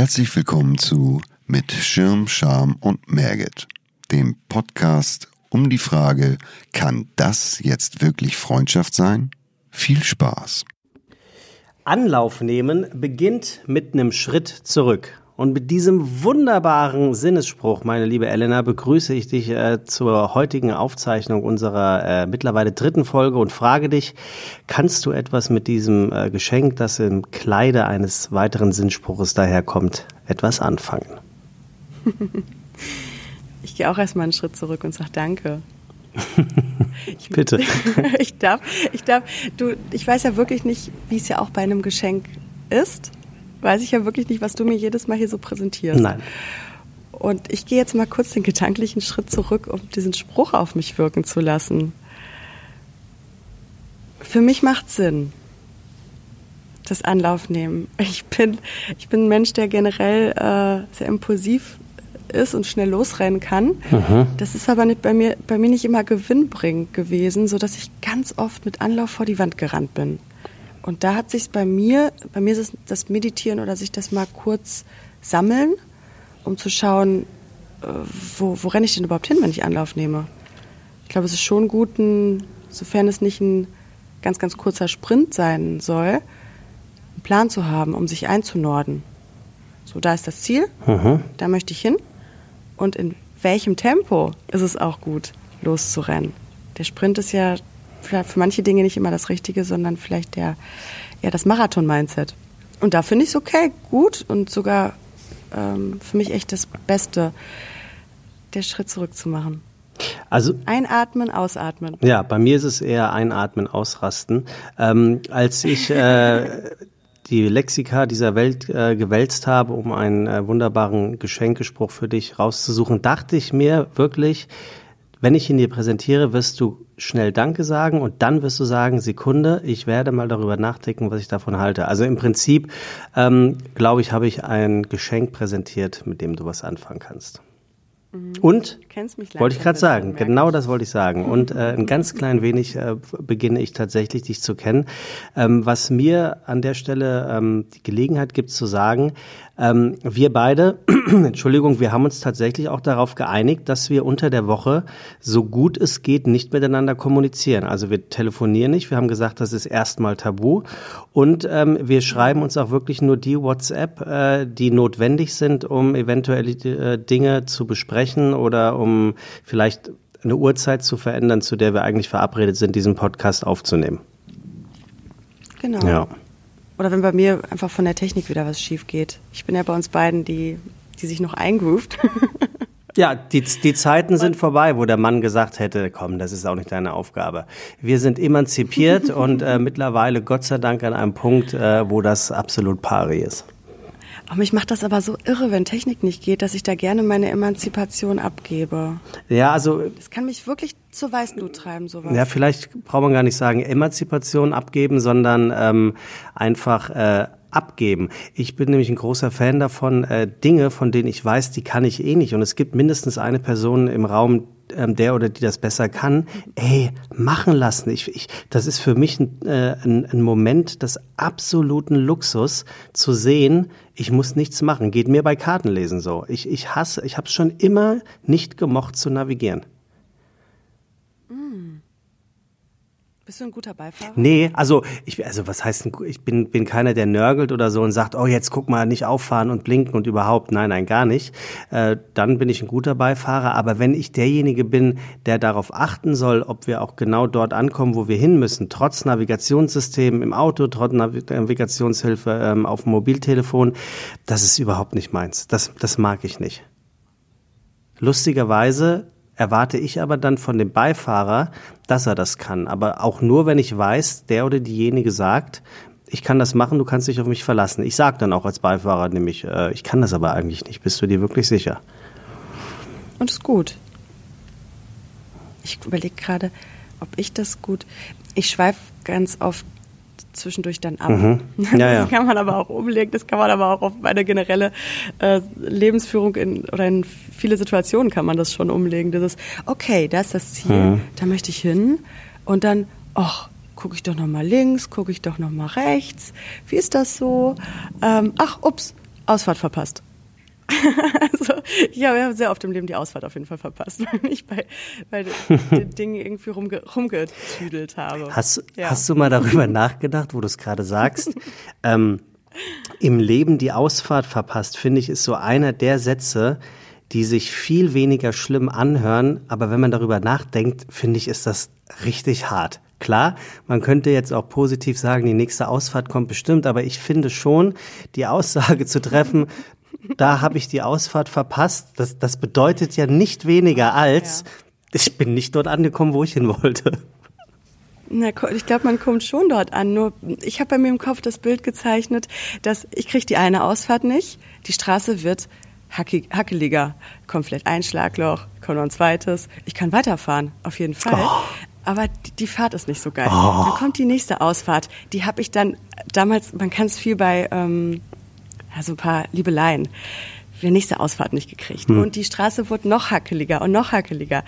Herzlich willkommen zu Mit Schirm, Scham und Merget, dem Podcast um die Frage, kann das jetzt wirklich Freundschaft sein? Viel Spaß. Anlauf nehmen beginnt mit einem Schritt zurück. Und mit diesem wunderbaren Sinnesspruch, meine liebe Elena, begrüße ich dich äh, zur heutigen Aufzeichnung unserer äh, mittlerweile dritten Folge und frage dich, kannst du etwas mit diesem äh, Geschenk, das im Kleide eines weiteren Sinnspruches daherkommt, etwas anfangen? Ich gehe auch erstmal einen Schritt zurück und sage Danke. Ich, Bitte. ich darf, ich darf, du, ich weiß ja wirklich nicht, wie es ja auch bei einem Geschenk ist weiß ich ja wirklich nicht, was du mir jedes Mal hier so präsentierst. Nein. Und ich gehe jetzt mal kurz den gedanklichen Schritt zurück, um diesen Spruch auf mich wirken zu lassen. Für mich macht Sinn, das Anlauf nehmen. Ich bin, ich bin ein Mensch, der generell äh, sehr impulsiv ist und schnell losrennen kann. Mhm. Das ist aber nicht bei mir, bei mir nicht immer gewinnbringend gewesen, sodass ich ganz oft mit Anlauf vor die Wand gerannt bin. Und da hat sich bei mir, bei mir ist es das Meditieren oder sich das mal kurz sammeln, um zu schauen, äh, wo, wo renne ich denn überhaupt hin, wenn ich Anlauf nehme. Ich glaube, es ist schon gut, ein, sofern es nicht ein ganz, ganz kurzer Sprint sein soll, einen Plan zu haben, um sich einzunorden. So, da ist das Ziel, mhm. da möchte ich hin. Und in welchem Tempo ist es auch gut, loszurennen. Der Sprint ist ja für manche Dinge nicht immer das Richtige, sondern vielleicht der, ja, das Marathon-Mindset. Und da finde ich es okay, gut und sogar ähm, für mich echt das Beste, der Schritt zurück zu machen. Also einatmen, ausatmen. Ja, bei mir ist es eher einatmen, ausrasten. Ähm, als ich äh, die Lexika dieser Welt äh, gewälzt habe, um einen äh, wunderbaren Geschenkespruch für dich rauszusuchen, dachte ich mir wirklich, wenn ich ihn dir präsentiere, wirst du schnell Danke sagen und dann wirst du sagen, Sekunde, ich werde mal darüber nachdenken, was ich davon halte. Also im Prinzip, ähm, glaube ich, habe ich ein Geschenk präsentiert, mit dem du was anfangen kannst. Mhm. Und wollte ich gerade sagen, genau das wollte ich sagen. Und äh, ein ganz klein wenig äh, beginne ich tatsächlich dich zu kennen. Ähm, was mir an der Stelle ähm, die Gelegenheit gibt zu sagen, ähm, wir beide, Entschuldigung, wir haben uns tatsächlich auch darauf geeinigt, dass wir unter der Woche so gut es geht nicht miteinander kommunizieren. Also wir telefonieren nicht. Wir haben gesagt, das ist erstmal tabu. Und ähm, wir schreiben uns auch wirklich nur die WhatsApp, äh, die notwendig sind, um eventuelle äh, Dinge zu besprechen oder um vielleicht eine Uhrzeit zu verändern, zu der wir eigentlich verabredet sind, diesen Podcast aufzunehmen. Genau. Ja. Oder wenn bei mir einfach von der Technik wieder was schief geht. Ich bin ja bei uns beiden die, die sich noch eingroovt. Ja, die, die Zeiten sind vorbei, wo der Mann gesagt hätte, komm, das ist auch nicht deine Aufgabe. Wir sind emanzipiert und äh, mittlerweile Gott sei Dank an einem Punkt, äh, wo das absolut pari ist. Oh, mich macht das aber so irre, wenn Technik nicht geht, dass ich da gerne meine Emanzipation abgebe. Ja, also. Das kann mich wirklich zur Weißblut treiben, sowas. Ja, vielleicht braucht man gar nicht sagen Emanzipation abgeben, sondern ähm, einfach äh, abgeben. Ich bin nämlich ein großer Fan davon, äh, Dinge, von denen ich weiß, die kann ich eh nicht. Und es gibt mindestens eine Person im Raum, ähm, der oder die das besser kann, ey, machen lassen. Ich, ich, das ist für mich ein, äh, ein, ein Moment des absoluten Luxus zu sehen, ich muss nichts machen. Geht mir bei Kartenlesen so. Ich, ich hasse, ich habe es schon immer nicht gemocht zu navigieren. Bist du ein guter Beifahrer? Nee, also ich also was heißt ich bin bin keiner der nörgelt oder so und sagt, oh jetzt guck mal, nicht auffahren und blinken und überhaupt, nein, nein, gar nicht. Äh, dann bin ich ein guter Beifahrer, aber wenn ich derjenige bin, der darauf achten soll, ob wir auch genau dort ankommen, wo wir hin müssen, trotz Navigationssystem im Auto, trotz Navigationshilfe ähm, auf dem Mobiltelefon, das ist überhaupt nicht meins. Das das mag ich nicht. Lustigerweise erwarte ich aber dann von dem Beifahrer, dass er das kann. Aber auch nur, wenn ich weiß, der oder diejenige sagt, ich kann das machen, du kannst dich auf mich verlassen. Ich sage dann auch als Beifahrer nämlich, äh, ich kann das aber eigentlich nicht. Bist du dir wirklich sicher? Und ist gut. Ich überlege gerade, ob ich das gut. Ich schweife ganz oft zwischendurch dann ab. Mhm. Ja, das kann man aber auch umlegen, das kann man aber auch auf meine generelle äh, Lebensführung in, oder in viele Situationen kann man das schon umlegen. Das ist, okay, da ist das Ziel, mhm. da möchte ich hin und dann, ach, gucke ich doch noch mal links, gucke ich doch noch mal rechts. Wie ist das so? Ähm, ach, ups, Ausfahrt verpasst. also ich habe sehr oft im Leben die Ausfahrt auf jeden Fall verpasst, weil ich bei, bei den Dingen irgendwie rumge rumgetüdelt habe. Hast, ja. hast du mal darüber nachgedacht, wo du es gerade sagst? ähm, Im Leben die Ausfahrt verpasst, finde ich, ist so einer der Sätze, die sich viel weniger schlimm anhören, aber wenn man darüber nachdenkt, finde ich, ist das richtig hart. Klar, man könnte jetzt auch positiv sagen, die nächste Ausfahrt kommt bestimmt, aber ich finde schon, die Aussage zu treffen, da habe ich die Ausfahrt verpasst. Das, das bedeutet ja nicht weniger als, ja. ich bin nicht dort angekommen, wo ich hin wollte. Na, ich glaube, man kommt schon dort an. Nur ich habe bei mir im Kopf das Bild gezeichnet, dass ich kriege die eine Ausfahrt nicht. Die Straße wird hackeliger, komplett ein Schlagloch, kommt noch ein zweites. Ich kann weiterfahren, auf jeden Fall. Oh. Aber die, die, Fahrt ist nicht so geil. Oh. Dann kommt die nächste Ausfahrt. Die habe ich dann damals, man kann es viel bei ähm, ja, so ein paar Liebeleien die nächste Ausfahrt nicht gekriegt. Hm. Und die Straße wurde noch hackeliger und noch hackeliger.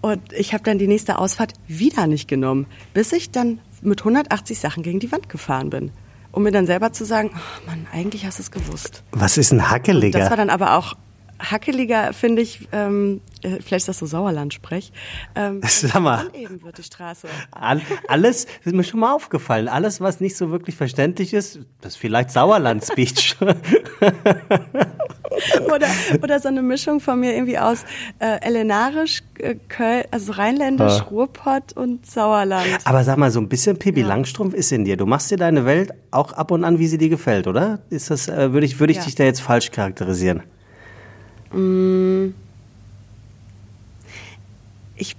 Und ich habe dann die nächste Ausfahrt wieder nicht genommen, bis ich dann mit 180 Sachen gegen die Wand gefahren bin. Um mir dann selber zu sagen, oh Mann, eigentlich hast du es gewusst. Was ist ein hackeliger? Und das war dann aber auch hackeliger, finde ich, ähm, äh, vielleicht ist das so Sauerland-Sprech. Ähm, Sag mal. Wird die Straße. alles, ist mir schon mal aufgefallen, alles, was nicht so wirklich verständlich ist, das ist vielleicht Sauerland-Speech. oder, oder so eine Mischung von mir irgendwie aus äh, Ellenarisch, äh, Köln, also Rheinländisch, ja. Ruhrpott und Sauerland. Aber sag mal, so ein bisschen Pippi ja. Langstrumpf ist in dir. Du machst dir deine Welt auch ab und an, wie sie dir gefällt, oder? Ist das, äh, würde ich, würde ich ja. dich da jetzt falsch charakterisieren? Mm. Ich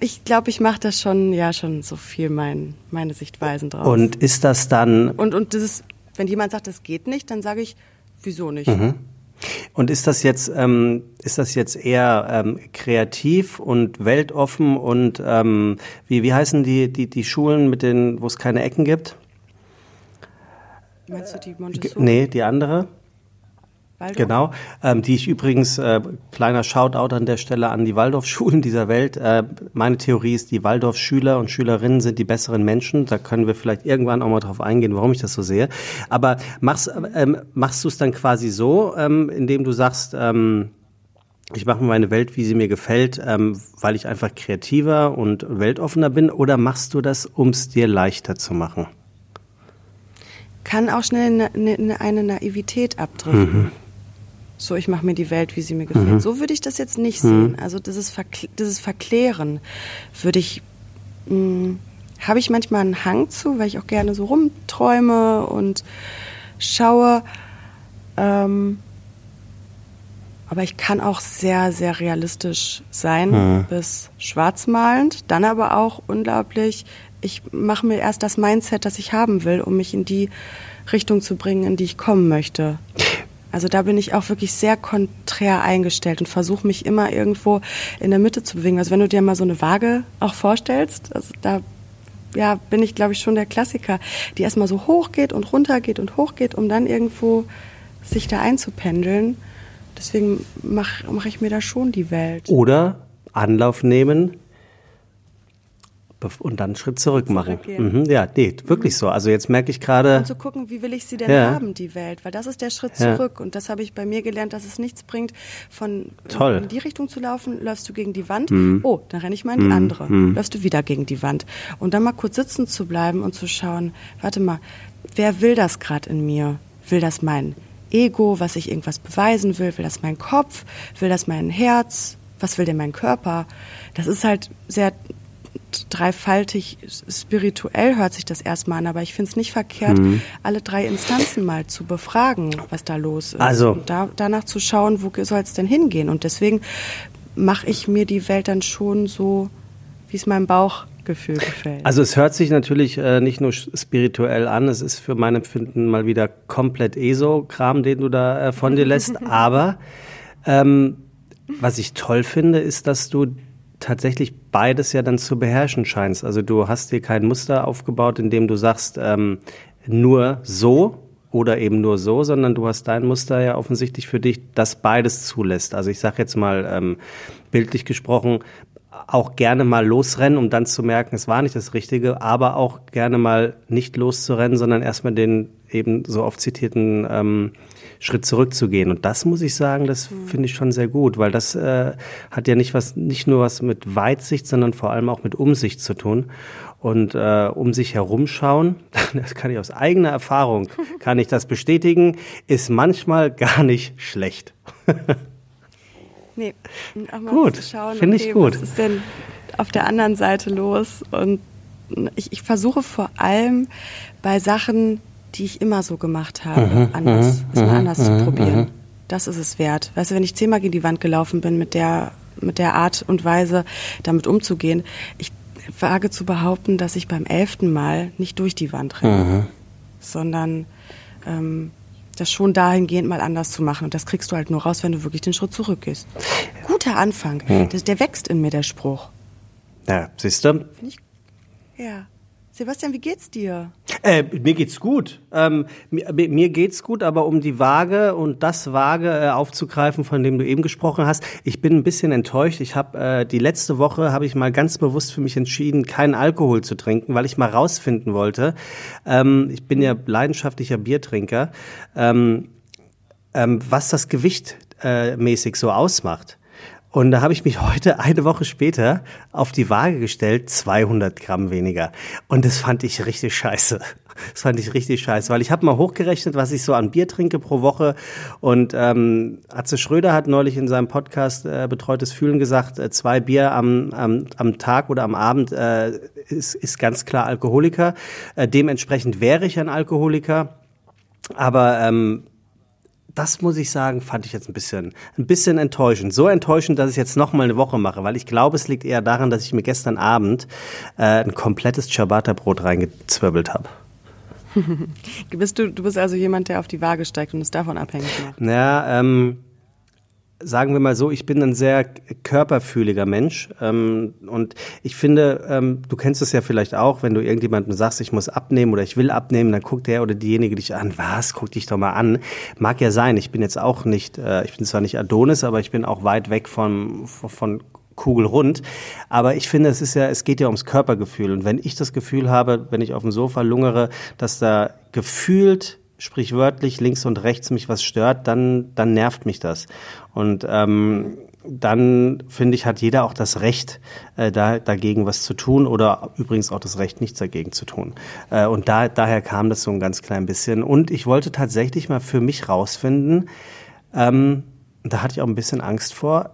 ich glaube, ich mache das schon, ja, schon so viel mein, meine Sichtweisen draus. Und ist das dann. Und, und das wenn jemand sagt, das geht nicht, dann sage ich, wieso nicht? Mhm. Und ist das jetzt, ähm, ist das jetzt eher ähm, kreativ und weltoffen und ähm, wie, wie heißen die, die, die Schulen, mit denen, wo es keine Ecken gibt? Meinst du die Montessori? Nee, die andere. Waldorf? Genau, ähm, die ich übrigens, äh, kleiner Shoutout an der Stelle an die Waldorfschulen dieser Welt. Äh, meine Theorie ist, die Waldorfschüler und Schülerinnen sind die besseren Menschen. Da können wir vielleicht irgendwann auch mal drauf eingehen, warum ich das so sehe. Aber machst, ähm, machst du es dann quasi so, ähm, indem du sagst, ähm, ich mache meine Welt, wie sie mir gefällt, ähm, weil ich einfach kreativer und weltoffener bin, oder machst du das, um es dir leichter zu machen? Kann auch schnell eine, eine, eine Naivität abdriften. Mhm so ich mache mir die Welt, wie sie mir gefällt. Mhm. So würde ich das jetzt nicht mhm. sehen. Also dieses, Verkl dieses Verklären würde ich, hm, habe ich manchmal einen Hang zu, weil ich auch gerne so rumträume und schaue. Ähm, aber ich kann auch sehr, sehr realistisch sein, mhm. bis schwarzmalend, dann aber auch unglaublich, ich mache mir erst das Mindset, das ich haben will, um mich in die Richtung zu bringen, in die ich kommen möchte. Also da bin ich auch wirklich sehr konträr eingestellt und versuche mich immer irgendwo in der Mitte zu bewegen. Also wenn du dir mal so eine Waage auch vorstellst, also da ja, bin ich, glaube ich, schon der Klassiker, die erstmal so hoch geht und runter geht und hoch geht, um dann irgendwo sich da einzupendeln. Deswegen mache mach ich mir da schon die Welt. Oder Anlauf nehmen, und dann einen Schritt zurück machen. Mhm, ja, nee, wirklich mhm. so. Also jetzt merke ich gerade. Und zu gucken, wie will ich sie denn ja. haben, die Welt? Weil das ist der Schritt ja. zurück. Und das habe ich bei mir gelernt, dass es nichts bringt, von Toll. in die Richtung zu laufen, läufst du gegen die Wand. Mhm. Oh, dann renne ich mal in die mhm. andere. Mhm. Läufst du wieder gegen die Wand. Und dann mal kurz sitzen zu bleiben und zu schauen, warte mal, wer will das gerade in mir? Will das mein Ego, was ich irgendwas beweisen will? Will das mein Kopf? Will das mein Herz? Was will denn mein Körper? Das ist halt sehr dreifaltig spirituell hört sich das erstmal an, aber ich finde es nicht verkehrt, mhm. alle drei Instanzen mal zu befragen, was da los ist. Also und da, danach zu schauen, wo soll es denn hingehen. Und deswegen mache ich mir die Welt dann schon so, wie es meinem Bauchgefühl gefällt. Also es hört sich natürlich äh, nicht nur spirituell an, es ist für mein Empfinden mal wieder komplett ESO-Kram, den du da äh, von dir lässt. aber ähm, was ich toll finde, ist, dass du tatsächlich beides ja dann zu beherrschen scheinst. Also du hast dir kein Muster aufgebaut, in dem du sagst, ähm, nur so oder eben nur so, sondern du hast dein Muster ja offensichtlich für dich, das beides zulässt. Also ich sage jetzt mal ähm, bildlich gesprochen, auch gerne mal losrennen, um dann zu merken, es war nicht das Richtige, aber auch gerne mal nicht loszurennen, sondern erstmal den eben so oft zitierten ähm, Schritt zurückzugehen. Und das muss ich sagen, das mhm. finde ich schon sehr gut, weil das äh, hat ja nicht was, nicht nur was mit Weitsicht, sondern vor allem auch mit Umsicht zu tun. Und äh, um sich herumschauen, das kann ich aus eigener Erfahrung, kann ich das bestätigen, ist manchmal gar nicht schlecht. nee, auch mal gut, finde okay, ich gut. Was ist denn auf der anderen Seite los? Und ich, ich versuche vor allem bei Sachen, die ich immer so gemacht habe, mhm, anders, es mal anders zu probieren. Das ist es wert. Weißt du, wenn ich zehnmal gegen die Wand gelaufen bin mit der, mit der Art und Weise, damit umzugehen, ich wage zu behaupten, dass ich beim elften Mal nicht durch die Wand renne, mhm. sondern ähm, das schon dahingehend mal anders zu machen. Und das kriegst du halt nur raus, wenn du wirklich den Schritt zurückgehst. Guter Anfang. Mhm. Der, der, wächst in mir, der Spruch. Ja, siehst du? Ja. Sebastian, wie geht's dir? Äh, mir geht's gut. Ähm, mir, mir, geht's gut, aber um die Waage und das Waage äh, aufzugreifen, von dem du eben gesprochen hast, ich bin ein bisschen enttäuscht. Ich habe äh, die letzte Woche habe ich mal ganz bewusst für mich entschieden, keinen Alkohol zu trinken, weil ich mal rausfinden wollte. Ähm, ich bin ja leidenschaftlicher Biertrinker, ähm, ähm was das Gewicht äh, mäßig so ausmacht. Und da habe ich mich heute, eine Woche später, auf die Waage gestellt, 200 Gramm weniger. Und das fand ich richtig scheiße. Das fand ich richtig scheiße, weil ich habe mal hochgerechnet, was ich so an Bier trinke pro Woche. Und ähm, Atze Schröder hat neulich in seinem Podcast äh, Betreutes Fühlen gesagt, äh, zwei Bier am, am, am Tag oder am Abend äh, ist, ist ganz klar Alkoholiker. Äh, dementsprechend wäre ich ein Alkoholiker. Aber ähm, das muss ich sagen, fand ich jetzt ein bisschen, ein bisschen enttäuschend. So enttäuschend, dass ich jetzt noch mal eine Woche mache, weil ich glaube, es liegt eher daran, dass ich mir gestern Abend äh, ein komplettes Ciabatta-Brot reingezwirbelt habe. bist du, du bist also jemand, der auf die Waage steigt und es davon abhängig macht? Ja, ähm, sagen wir mal so, ich bin ein sehr körperfühliger Mensch ähm, und ich finde, ähm, du kennst es ja vielleicht auch, wenn du irgendjemandem sagst, ich muss abnehmen oder ich will abnehmen, dann guckt der oder diejenige dich an, was, guck dich doch mal an. Mag ja sein, ich bin jetzt auch nicht, äh, ich bin zwar nicht Adonis, aber ich bin auch weit weg von, von kugelrund. Aber ich finde, es ist ja, es geht ja ums Körpergefühl. Und wenn ich das Gefühl habe, wenn ich auf dem Sofa lungere, dass da gefühlt sprichwörtlich links und rechts mich was stört, dann, dann nervt mich das. Und ähm, dann finde ich, hat jeder auch das Recht, äh, da, dagegen was zu tun oder übrigens auch das Recht, nichts dagegen zu tun. Äh, und da, daher kam das so ein ganz klein bisschen. Und ich wollte tatsächlich mal für mich rausfinden, ähm, da hatte ich auch ein bisschen Angst vor,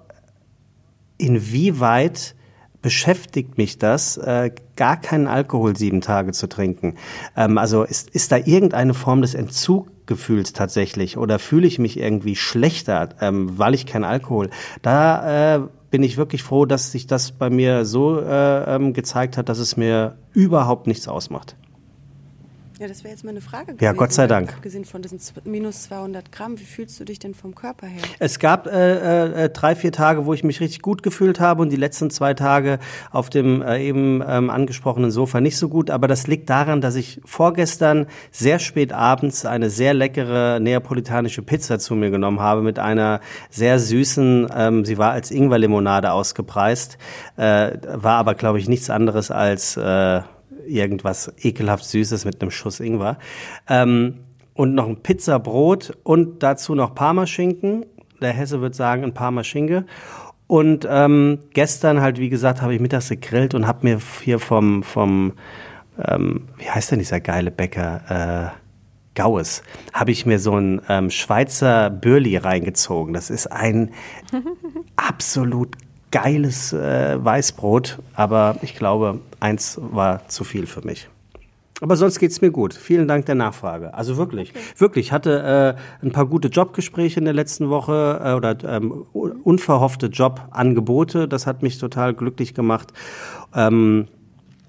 inwieweit beschäftigt mich das, äh, gar keinen Alkohol sieben Tage zu trinken. Ähm, also ist, ist da irgendeine Form des Entzuggefühls tatsächlich oder fühle ich mich irgendwie schlechter, ähm, weil ich keinen Alkohol? Da äh, bin ich wirklich froh, dass sich das bei mir so äh, ähm, gezeigt hat, dass es mir überhaupt nichts ausmacht. Ja, das wäre jetzt meine Frage gewesen. Ja, Gott sei Dank. Abgesehen von diesen minus 200 Gramm, wie fühlst du dich denn vom Körper her? Es gab äh, äh, drei, vier Tage, wo ich mich richtig gut gefühlt habe und die letzten zwei Tage auf dem äh, eben ähm, angesprochenen Sofa nicht so gut. Aber das liegt daran, dass ich vorgestern sehr spät abends eine sehr leckere neapolitanische Pizza zu mir genommen habe mit einer sehr süßen, ähm, sie war als Ingwerlimonade ausgepreist, äh, war aber, glaube ich, nichts anderes als... Äh, irgendwas ekelhaft Süßes mit einem Schuss Ingwer. Ähm, und noch ein Pizzabrot und dazu noch Parmaschinken. Der Hesse wird sagen, ein Parmaschinke. Und ähm, gestern halt, wie gesagt, habe ich mittags gegrillt und habe mir hier vom, vom ähm, wie heißt denn dieser geile Bäcker? Äh, Gaues, habe ich mir so ein ähm, Schweizer Bürli reingezogen. Das ist ein absolut geiles äh, Weißbrot, aber ich glaube, eins war zu viel für mich. Aber sonst geht's mir gut. Vielen Dank der Nachfrage. Also wirklich, okay. wirklich. Ich hatte äh, ein paar gute Jobgespräche in der letzten Woche äh, oder ähm, unverhoffte Jobangebote. Das hat mich total glücklich gemacht. Ähm,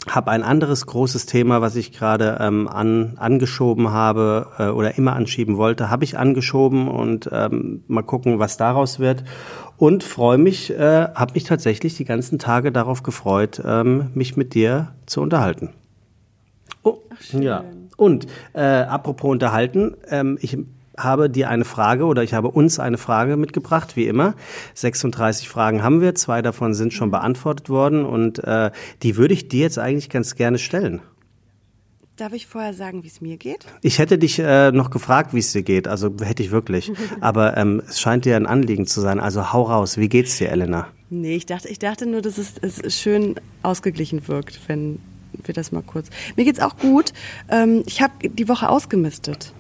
habe ein anderes großes Thema, was ich gerade ähm, an, angeschoben habe äh, oder immer anschieben wollte, habe ich angeschoben und ähm, mal gucken, was daraus wird. Und freue mich, äh, habe mich tatsächlich die ganzen Tage darauf gefreut, ähm, mich mit dir zu unterhalten. Oh, Ach, schön. ja. Und äh, apropos unterhalten, ähm, ich habe dir eine Frage oder ich habe uns eine Frage mitgebracht, wie immer. 36 Fragen haben wir, zwei davon sind schon beantwortet worden und äh, die würde ich dir jetzt eigentlich ganz gerne stellen. Darf ich vorher sagen, wie es mir geht? Ich hätte dich äh, noch gefragt, wie es dir geht, also hätte ich wirklich. Aber ähm, es scheint dir ein Anliegen zu sein, also hau raus. Wie geht's dir, Elena? Nee, ich dachte, ich dachte nur, dass es, es schön ausgeglichen wirkt, wenn wir das mal kurz. Mir geht's auch gut. Ähm, ich habe die Woche ausgemistet.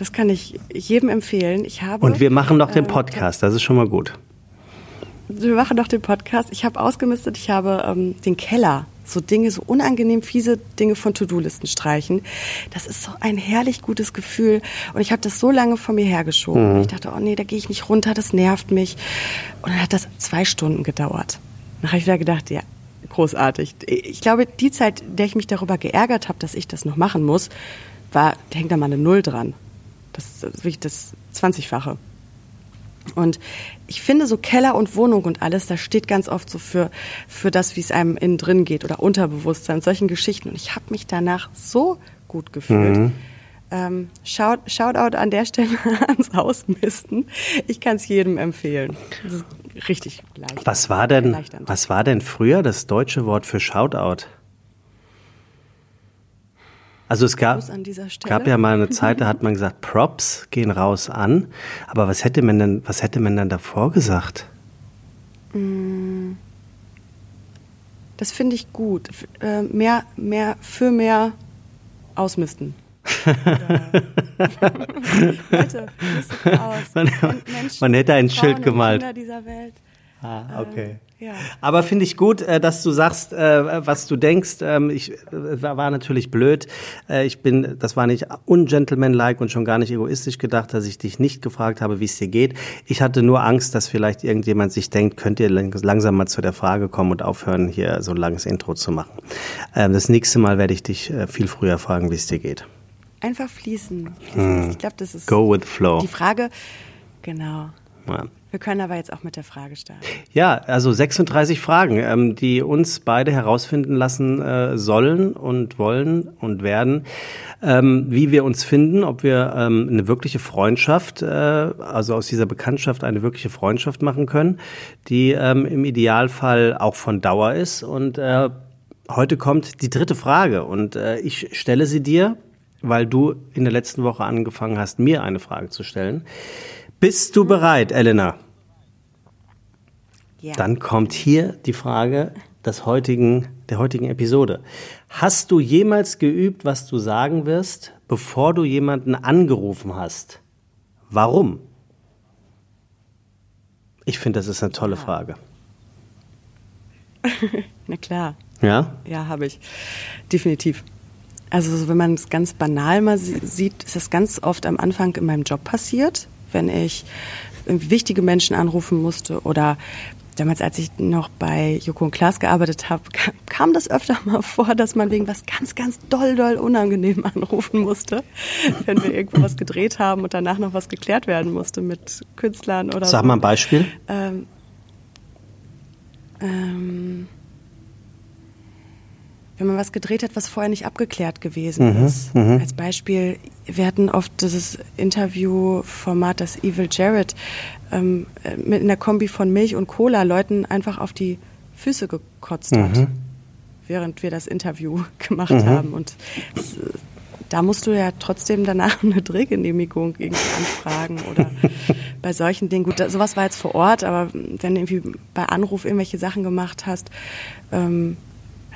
Das kann ich jedem empfehlen. Ich habe, Und wir machen noch den Podcast, das ist schon mal gut. Wir machen noch den Podcast. Ich habe ausgemistet, ich habe ähm, den Keller so Dinge, so unangenehm fiese Dinge von To-Do-Listen streichen. Das ist so ein herrlich gutes Gefühl. Und ich habe das so lange vor mir hergeschoben. Mhm. Ich dachte, oh nee, da gehe ich nicht runter, das nervt mich. Und dann hat das zwei Stunden gedauert. Dann habe ich wieder gedacht, ja, großartig. Ich glaube, die Zeit, der ich mich darüber geärgert habe, dass ich das noch machen muss, war, da hängt da mal eine Null dran. Das ist wirklich das 20-fache. Und ich finde so Keller und Wohnung und alles, das steht ganz oft so für, für das, wie es einem innen drin geht oder Unterbewusstsein, solchen Geschichten. Und ich habe mich danach so gut gefühlt. Mhm. Ähm, shout, Shoutout an der Stelle ans Ausmisten. Ich kann es jedem empfehlen. Das ist richtig leicht. Was war denn, was war denn früher das deutsche Wort für Shoutout? Also es gab, gab ja mal eine Zeit, da hat man gesagt, Props gehen raus an. Aber was hätte man denn, was hätte man dann davor gesagt? Mm. Das finde ich gut. Äh, mehr, mehr, für mehr ausmisten. Leute, aus. Man, man, hätte ein Schild gemalt. Ah, okay. Äh, ja. Aber finde ich gut, äh, dass du sagst, äh, was du denkst. Ähm, ich war natürlich blöd. Ich bin, das war nicht ungentlemanlike und schon gar nicht egoistisch gedacht, dass ich dich nicht gefragt habe, wie es dir geht. Ich hatte nur Angst, dass vielleicht irgendjemand sich denkt, könnt ihr langsam mal zu der Frage kommen und aufhören, hier so ein langes Intro zu machen. Ähm, das nächste Mal werde ich dich viel früher fragen, wie es dir geht. Einfach fließen. fließen. Hm. Ich glaube, das ist Go with flow. Die Frage, genau. Ja. Wir können aber jetzt auch mit der Frage starten. Ja, also 36 Fragen, ähm, die uns beide herausfinden lassen äh, sollen und wollen und werden, ähm, wie wir uns finden, ob wir ähm, eine wirkliche Freundschaft, äh, also aus dieser Bekanntschaft eine wirkliche Freundschaft machen können, die ähm, im Idealfall auch von Dauer ist. Und äh, heute kommt die dritte Frage und äh, ich stelle sie dir, weil du in der letzten Woche angefangen hast, mir eine Frage zu stellen. Bist du bereit, Elena? Ja. Dann kommt hier die Frage des heutigen, der heutigen Episode. Hast du jemals geübt, was du sagen wirst, bevor du jemanden angerufen hast? Warum? Ich finde, das ist eine tolle ja. Frage. Na klar. Ja? Ja, habe ich. Definitiv. Also wenn man es ganz banal mal sieht, ist das ganz oft am Anfang in meinem Job passiert wenn ich wichtige Menschen anrufen musste oder damals, als ich noch bei Joko und Klaas gearbeitet habe, kam das öfter mal vor, dass man wegen was ganz, ganz doll, doll unangenehm anrufen musste, wenn wir irgendwo was gedreht haben und danach noch was geklärt werden musste mit Künstlern oder Sag so. mal ein Beispiel. Ähm, ähm, wenn man was gedreht hat, was vorher nicht abgeklärt gewesen mhm, ist. Mhm. Als Beispiel, wir hatten oft dieses Interviewformat, das Evil Jared, ähm, mit einer Kombi von Milch und Cola Leuten einfach auf die Füße gekotzt mhm. hat, während wir das Interview gemacht mhm. haben. Und das, da musst du ja trotzdem danach eine Drehgenehmigung irgendwie anfragen oder bei solchen Dingen. Gut, sowas war jetzt vor Ort, aber wenn du irgendwie bei Anruf irgendwelche Sachen gemacht hast, ähm,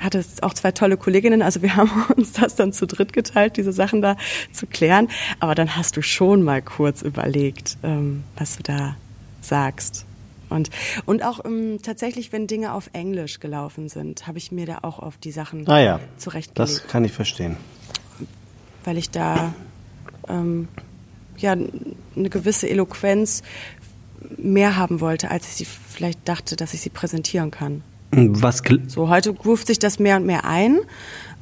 hatte auch zwei tolle Kolleginnen, also wir haben uns das dann zu dritt geteilt, diese Sachen da zu klären. Aber dann hast du schon mal kurz überlegt, ähm, was du da sagst. Und, und auch ähm, tatsächlich, wenn Dinge auf Englisch gelaufen sind, habe ich mir da auch auf die Sachen ah ja, zurechtgelegt. Das kann ich verstehen. Weil ich da ähm, ja eine gewisse Eloquenz mehr haben wollte, als ich sie vielleicht dachte, dass ich sie präsentieren kann. Was so heute groovt sich das mehr und mehr ein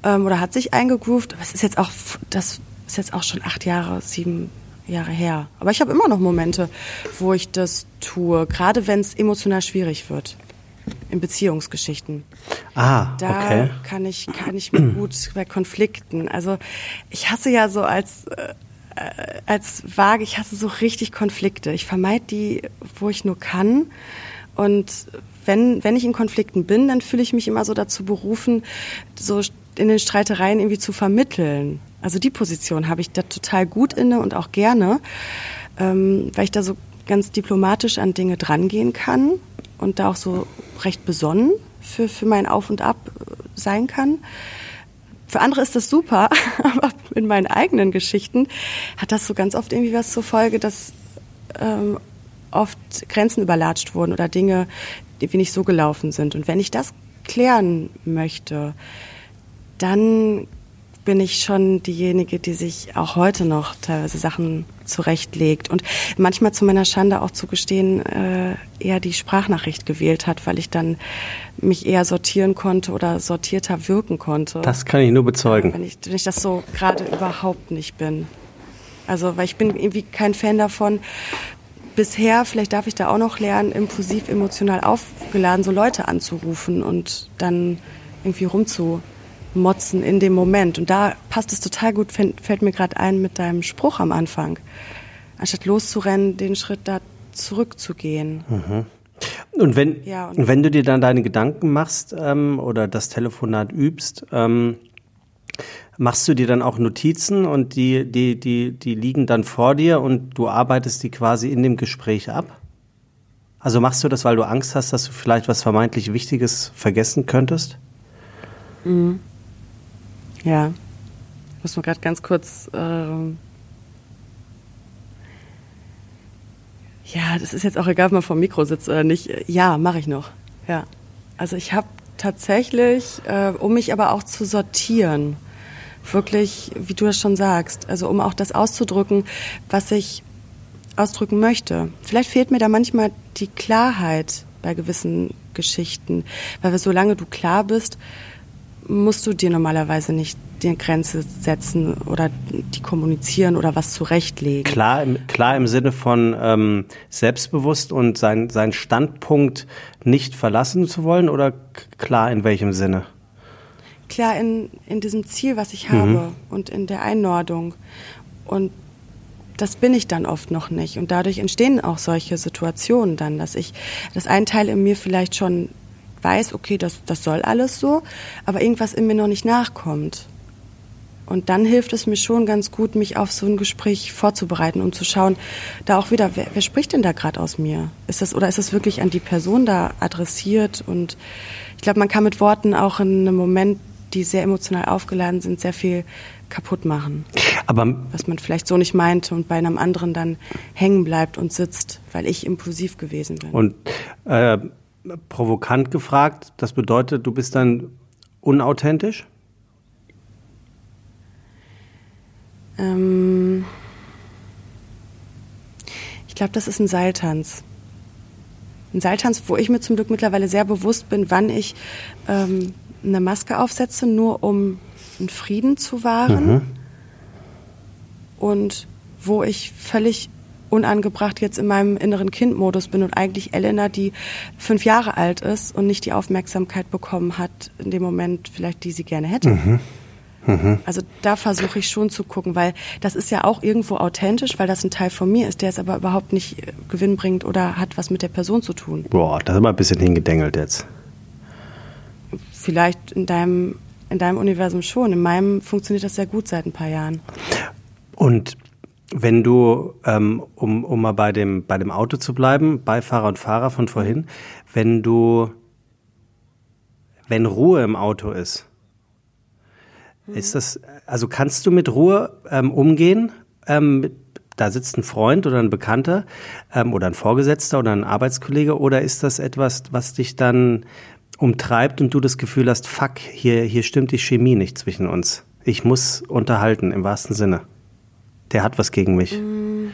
ähm, oder hat sich eingegroovt. Aber es ist jetzt auch das ist jetzt auch schon acht Jahre, sieben Jahre her. Aber ich habe immer noch Momente, wo ich das tue, gerade wenn es emotional schwierig wird in Beziehungsgeschichten. Ah, da okay. kann ich kann ich mir gut bei Konflikten. Also ich hasse ja so als äh, als vage, ich hasse so richtig Konflikte. Ich vermeide die, wo ich nur kann. Und wenn, wenn ich in Konflikten bin, dann fühle ich mich immer so dazu berufen, so in den Streitereien irgendwie zu vermitteln. Also die Position habe ich da total gut inne und auch gerne, ähm, weil ich da so ganz diplomatisch an Dinge drangehen kann und da auch so recht besonnen für, für mein Auf und Ab äh, sein kann. Für andere ist das super, aber in meinen eigenen Geschichten hat das so ganz oft irgendwie was zur Folge, dass ähm, oft Grenzen überlatscht wurden oder Dinge, die wie nicht so gelaufen sind. Und wenn ich das klären möchte, dann bin ich schon diejenige, die sich auch heute noch teilweise Sachen zurechtlegt und manchmal zu meiner Schande auch zu gestehen, äh, eher die Sprachnachricht gewählt hat, weil ich dann mich eher sortieren konnte oder sortierter wirken konnte. Das kann ich nur bezeugen. Wenn ich, wenn ich das so gerade überhaupt nicht bin. Also, weil ich bin irgendwie kein Fan davon, bisher, vielleicht darf ich da auch noch lernen, impulsiv, emotional aufgeladen, so Leute anzurufen und dann irgendwie rumzu motzen in dem Moment. Und da passt es total gut, fällt mir gerade ein mit deinem Spruch am Anfang. Anstatt loszurennen, den Schritt da zurückzugehen. Mhm. Und wenn, ja, und wenn du dir dann deine Gedanken machst ähm, oder das Telefonat übst, ähm, machst du dir dann auch Notizen und die, die, die, die liegen dann vor dir und du arbeitest die quasi in dem Gespräch ab? Also machst du das, weil du Angst hast, dass du vielleicht was vermeintlich Wichtiges vergessen könntest? Mhm. Ja. Ich muss mal gerade ganz kurz. Ähm ja, das ist jetzt auch egal, ob man vor dem Mikro sitzt oder nicht. Ja, mache ich noch. Ja. Also ich habe tatsächlich, äh, um mich aber auch zu sortieren, wirklich, wie du das schon sagst, also um auch das auszudrücken, was ich ausdrücken möchte. Vielleicht fehlt mir da manchmal die Klarheit bei gewissen Geschichten, weil solange du klar bist, musst du dir normalerweise nicht die Grenze setzen oder die kommunizieren oder was zurechtlegen. Klar, im, klar im Sinne von ähm, selbstbewusst und sein, sein Standpunkt nicht verlassen zu wollen oder klar in welchem Sinne? Klar in, in diesem Ziel, was ich habe mhm. und in der Einordnung. Und das bin ich dann oft noch nicht. Und dadurch entstehen auch solche Situationen dann, dass ich, dass ein Teil in mir vielleicht schon weiß, okay, das, das soll alles so, aber irgendwas in mir noch nicht nachkommt. Und dann hilft es mir schon ganz gut, mich auf so ein Gespräch vorzubereiten und zu schauen, da auch wieder, wer, wer spricht denn da gerade aus mir? Ist das oder ist das wirklich an die Person da adressiert? Und ich glaube, man kann mit Worten auch in einem Moment, die sehr emotional aufgeladen sind, sehr viel kaputt machen. Aber was man vielleicht so nicht meinte und bei einem anderen dann hängen bleibt und sitzt, weil ich impulsiv gewesen bin. Und äh, provokant gefragt, das bedeutet, du bist dann unauthentisch? Ähm ich glaube, das ist ein Seiltanz. Ein Seiltanz, wo ich mir zum Glück mittlerweile sehr bewusst bin, wann ich ähm, eine Maske aufsetze, nur um einen Frieden zu wahren. Mhm. Und wo ich völlig unangebracht jetzt in meinem inneren Kindmodus bin und eigentlich Elena, die fünf Jahre alt ist und nicht die Aufmerksamkeit bekommen hat, in dem Moment vielleicht, die sie gerne hätte. Mhm. Mhm. Also da versuche ich schon zu gucken, weil das ist ja auch irgendwo authentisch, weil das ein Teil von mir ist, der ist aber überhaupt nicht äh, gewinnbringend oder hat was mit der Person zu tun. Boah, das ist mal ein bisschen hingedengelt jetzt. Vielleicht in deinem, in deinem Universum schon. In meinem funktioniert das sehr gut seit ein paar Jahren. Und wenn du, ähm, um, um mal bei dem, bei dem Auto zu bleiben, Beifahrer und Fahrer von vorhin, wenn du, wenn Ruhe im Auto ist, mhm. ist das, also kannst du mit Ruhe ähm, umgehen? Ähm, da sitzt ein Freund oder ein Bekannter ähm, oder ein Vorgesetzter oder ein Arbeitskollege oder ist das etwas, was dich dann umtreibt und du das Gefühl hast, fuck, hier, hier stimmt die Chemie nicht zwischen uns. Ich muss unterhalten im wahrsten Sinne der hat was gegen mich. Mhm.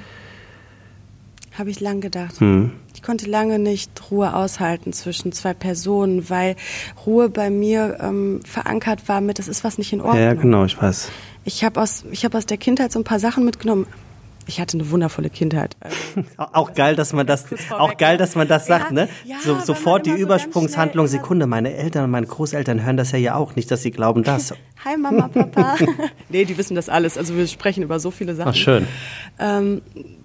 Habe ich lang gedacht. Mhm. Ich konnte lange nicht Ruhe aushalten zwischen zwei Personen, weil Ruhe bei mir ähm, verankert war mit, das ist was nicht in Ordnung. Ja, genau, ich weiß. Ich habe aus, hab aus der Kindheit so ein paar Sachen mitgenommen. Ich hatte eine wundervolle Kindheit. Auch geil, dass man das, auch geil, dass man das sagt, ja, ne? Ja, so, sofort die Übersprungshandlung, so Sekunde. Meine Eltern und meine Großeltern hören das ja ja auch nicht, dass sie glauben das. Hi Mama, Papa. nee, die wissen das alles. Also wir sprechen über so viele Sachen. Ach, schön. Ähm,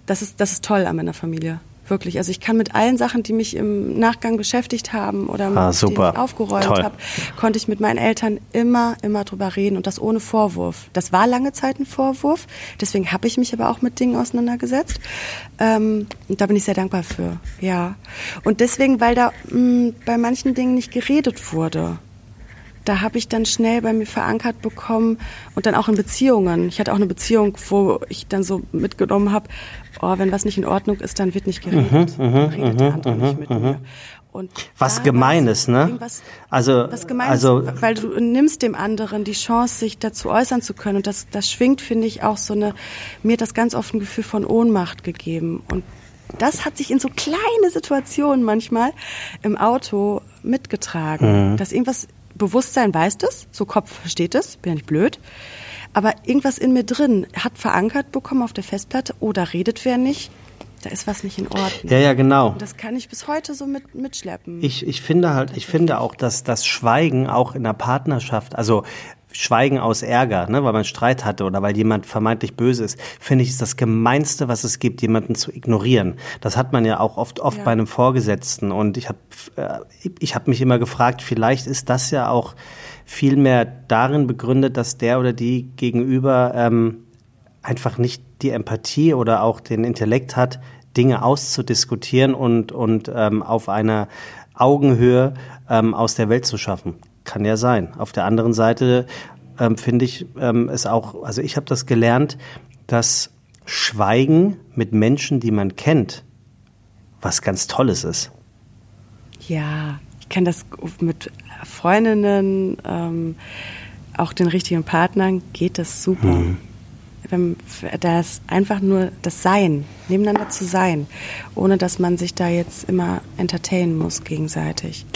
das ist, das ist toll an meiner Familie. Wirklich. Also ich kann mit allen Sachen, die mich im Nachgang beschäftigt haben oder ah, mit denen ich aufgeräumt habe, konnte ich mit meinen Eltern immer, immer drüber reden und das ohne Vorwurf. Das war lange Zeit ein Vorwurf. Deswegen habe ich mich aber auch mit Dingen auseinandergesetzt. Ähm, und da bin ich sehr dankbar für. Ja. Und deswegen, weil da mh, mm, bei manchen Dingen nicht geredet wurde da habe ich dann schnell bei mir verankert bekommen und dann auch in Beziehungen. Ich hatte auch eine Beziehung, wo ich dann so mitgenommen habe, oh, wenn was nicht in Ordnung ist, dann wird nicht geredet. Mhm, dann redet der andere nicht mit mir. Und was Gemeines, ne? Also, was Gemeines, also, weil du nimmst dem anderen die Chance, sich dazu äußern zu können. Und das, das schwingt, finde ich, auch so eine, mir hat das ganz oft ein Gefühl von Ohnmacht gegeben. Und das hat sich in so kleine Situationen manchmal im Auto mitgetragen, mhm. dass irgendwas Bewusstsein weiß das, so Kopf versteht es, bin ja nicht blöd. Aber irgendwas in mir drin hat verankert bekommen auf der Festplatte, oh, da redet wer nicht, da ist was nicht in Ordnung. Ja, ja, genau. Und das kann ich bis heute so mit, mitschleppen. Ich, ich finde halt, ich finde auch, dass das Schweigen auch in der Partnerschaft, also Schweigen aus Ärger, ne, weil man Streit hatte oder weil jemand vermeintlich böse ist, finde ich, ist das Gemeinste, was es gibt, jemanden zu ignorieren. Das hat man ja auch oft, oft ja. bei einem Vorgesetzten. Und ich habe äh, ich hab mich immer gefragt, vielleicht ist das ja auch viel mehr darin begründet, dass der oder die gegenüber ähm, einfach nicht die Empathie oder auch den Intellekt hat, Dinge auszudiskutieren und, und ähm, auf einer Augenhöhe ähm, aus der Welt zu schaffen. Kann ja sein. Auf der anderen Seite ähm, finde ich ähm, es auch, also ich habe das gelernt, dass Schweigen mit Menschen, die man kennt, was ganz Tolles ist. Ja, ich kenne das mit Freundinnen, ähm, auch den richtigen Partnern geht das super. Mhm. Das einfach nur das Sein, nebeneinander zu sein, ohne dass man sich da jetzt immer entertainen muss gegenseitig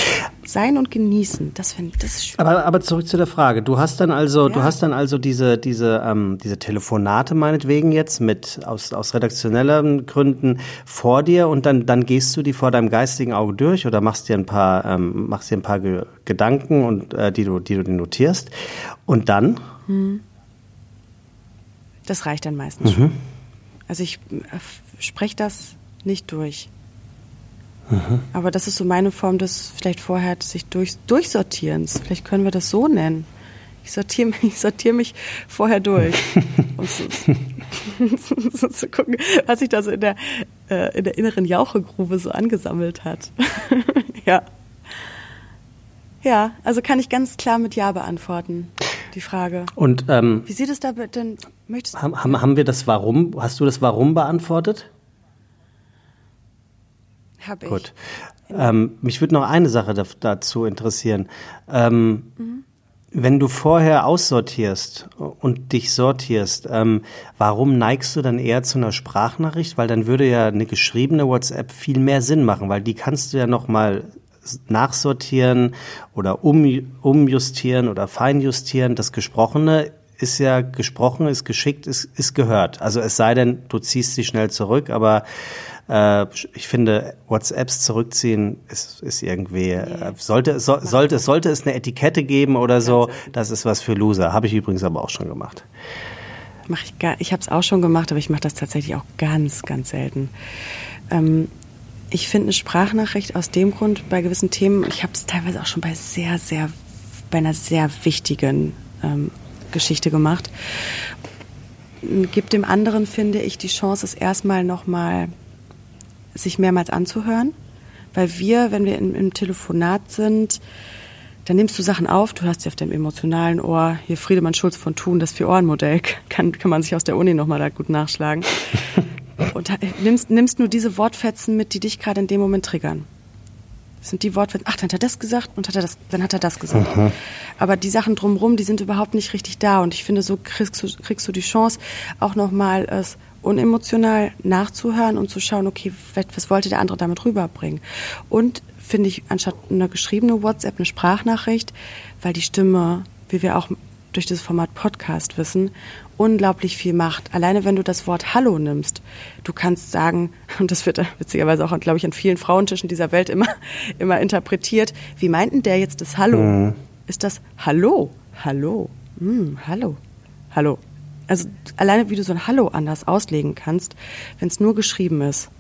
sein und genießen. Das finde ich, das ist schön. Aber, aber zurück zu der Frage. Du hast dann also, ja. du hast dann also diese, diese, ähm, diese Telefonate meinetwegen jetzt mit aus, aus redaktionellen Gründen vor dir und dann, dann gehst du die vor deinem geistigen Auge durch oder machst dir ein paar, ähm, machst dir ein paar Ge Gedanken und äh, die du, die du notierst. Und dann? Hm. Das reicht dann meistens mhm. schon. Also ich äh, spreche das nicht durch. Mhm. Aber das ist so meine Form des vielleicht vorher sich durch, Durchsortierens. Vielleicht können wir das so nennen. Ich sortiere ich sortiere mich vorher durch. um so, so, zu gucken, was sich da so in der, äh, in der inneren Jauchegrube so angesammelt hat. ja. Ja, also kann ich ganz klar mit Ja beantworten, die Frage. Und ähm, wie sieht es da denn? Möchtest haben, haben wir das Warum? Hast du das Warum beantwortet? Habe ich. Gut. Ähm, mich würde noch eine Sache dazu interessieren. Ähm, mhm. Wenn du vorher aussortierst und dich sortierst, ähm, warum neigst du dann eher zu einer Sprachnachricht? Weil dann würde ja eine geschriebene WhatsApp viel mehr Sinn machen, weil die kannst du ja noch mal nachsortieren oder um, umjustieren oder feinjustieren. Das Gesprochene ist ja gesprochen, ist geschickt, ist, ist gehört. Also es sei denn, du ziehst sie schnell zurück, aber äh, ich finde, WhatsApps zurückziehen ist, ist irgendwie, äh, sollte, so, sollte, sollte es eine Etikette geben oder so, das ist was für Loser. Habe ich übrigens aber auch schon gemacht. Mach ich gar, ich habe es auch schon gemacht, aber ich mache das tatsächlich auch ganz, ganz selten. Ähm, ich finde eine Sprachnachricht aus dem Grund bei gewissen Themen, ich habe es teilweise auch schon bei sehr, sehr, bei einer sehr wichtigen ähm, Geschichte gemacht, gibt dem anderen, finde ich, die Chance, es erstmal nochmal sich mehrmals anzuhören. Weil wir, wenn wir im, im Telefonat sind, dann nimmst du Sachen auf, du hast sie auf dem emotionalen Ohr. Hier Friedemann Schulz von Thun, das Vier-Ohren-Modell, kann, kann man sich aus der Uni nochmal da gut nachschlagen. Und nimmst, nimmst nur diese Wortfetzen mit, die dich gerade in dem Moment triggern. Das sind die Wortfetzen, ach, dann hat er das gesagt und hat er das, dann hat er das gesagt. Mhm. Aber die Sachen drumherum, die sind überhaupt nicht richtig da. Und ich finde, so kriegst du, kriegst du die Chance, auch nochmal es unemotional nachzuhören und zu schauen, okay, was wollte der andere damit rüberbringen? Und finde ich, anstatt eine geschriebene WhatsApp, eine Sprachnachricht, weil die Stimme, wie wir auch durch das Format Podcast wissen unglaublich viel macht. Alleine wenn du das Wort Hallo nimmst, du kannst sagen, und das wird witzigerweise auch, glaube ich, an vielen Frauentischen dieser Welt immer, immer interpretiert, wie meinten der jetzt das Hallo? Mhm. Ist das Hallo? Hallo? Hm, hallo? Hallo? Also alleine wie du so ein Hallo anders auslegen kannst, wenn es nur geschrieben ist.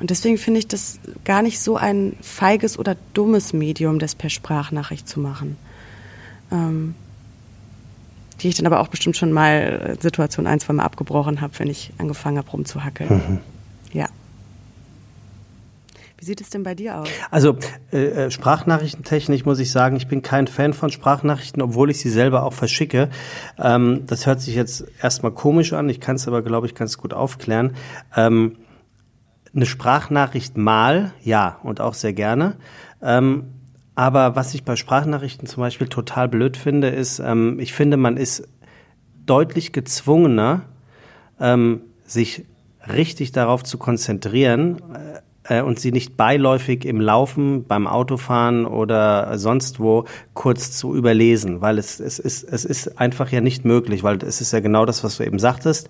Und deswegen finde ich das gar nicht so ein feiges oder dummes Medium, das per Sprachnachricht zu machen. Ähm, die ich dann aber auch bestimmt schon mal äh, Situation ein, zwei Mal abgebrochen habe, wenn ich angefangen habe rumzuhackeln. Mhm. Ja. Wie sieht es denn bei dir aus? Also äh, äh, Sprachnachrichtentechnik muss ich sagen, ich bin kein Fan von Sprachnachrichten, obwohl ich sie selber auch verschicke. Ähm, das hört sich jetzt erstmal komisch an, ich kann es aber, glaube ich, ganz gut aufklären. Ähm, eine Sprachnachricht mal, ja, und auch sehr gerne. Ähm, aber was ich bei Sprachnachrichten zum Beispiel total blöd finde, ist, ähm, ich finde, man ist deutlich gezwungener, ähm, sich richtig darauf zu konzentrieren, äh, äh, und sie nicht beiläufig im Laufen, beim Autofahren oder sonst wo kurz zu überlesen, weil es, es, ist, es ist einfach ja nicht möglich, weil es ist ja genau das, was du eben sagtest.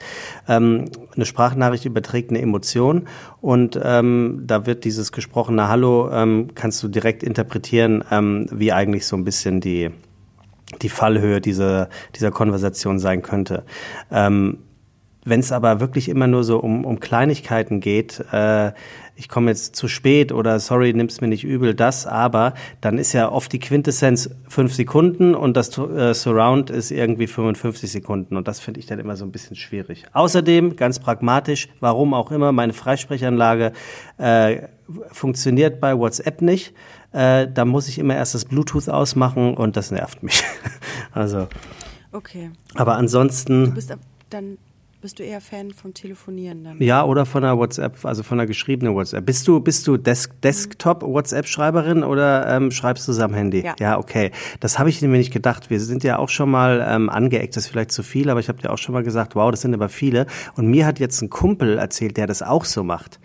Ähm, eine Sprachnachricht überträgt eine Emotion und ähm, da wird dieses gesprochene Hallo, ähm, kannst du direkt interpretieren, ähm, wie eigentlich so ein bisschen die, die Fallhöhe dieser, dieser Konversation sein könnte. Ähm, Wenn es aber wirklich immer nur so um, um Kleinigkeiten geht, äh, ich komme jetzt zu spät oder sorry, nimm's mir nicht übel, das, aber dann ist ja oft die Quintessenz fünf Sekunden und das äh, Surround ist irgendwie 55 Sekunden und das finde ich dann immer so ein bisschen schwierig. Außerdem, ganz pragmatisch, warum auch immer, meine Freisprechanlage äh, funktioniert bei WhatsApp nicht. Äh, da muss ich immer erst das Bluetooth ausmachen und das nervt mich. also. Okay. Aber ansonsten. Du bist dann bist du eher Fan vom Telefonieren dann? Ja, oder von einer WhatsApp, also von einer geschriebenen WhatsApp. Bist du, bist du Desk Desktop-WhatsApp-Schreiberin oder ähm, schreibst du am Handy? Ja. ja, okay. Das habe ich mir nicht gedacht. Wir sind ja auch schon mal ähm, angeeckt, das ist vielleicht zu viel, aber ich habe dir auch schon mal gesagt, wow, das sind aber viele. Und mir hat jetzt ein Kumpel erzählt, der das auch so macht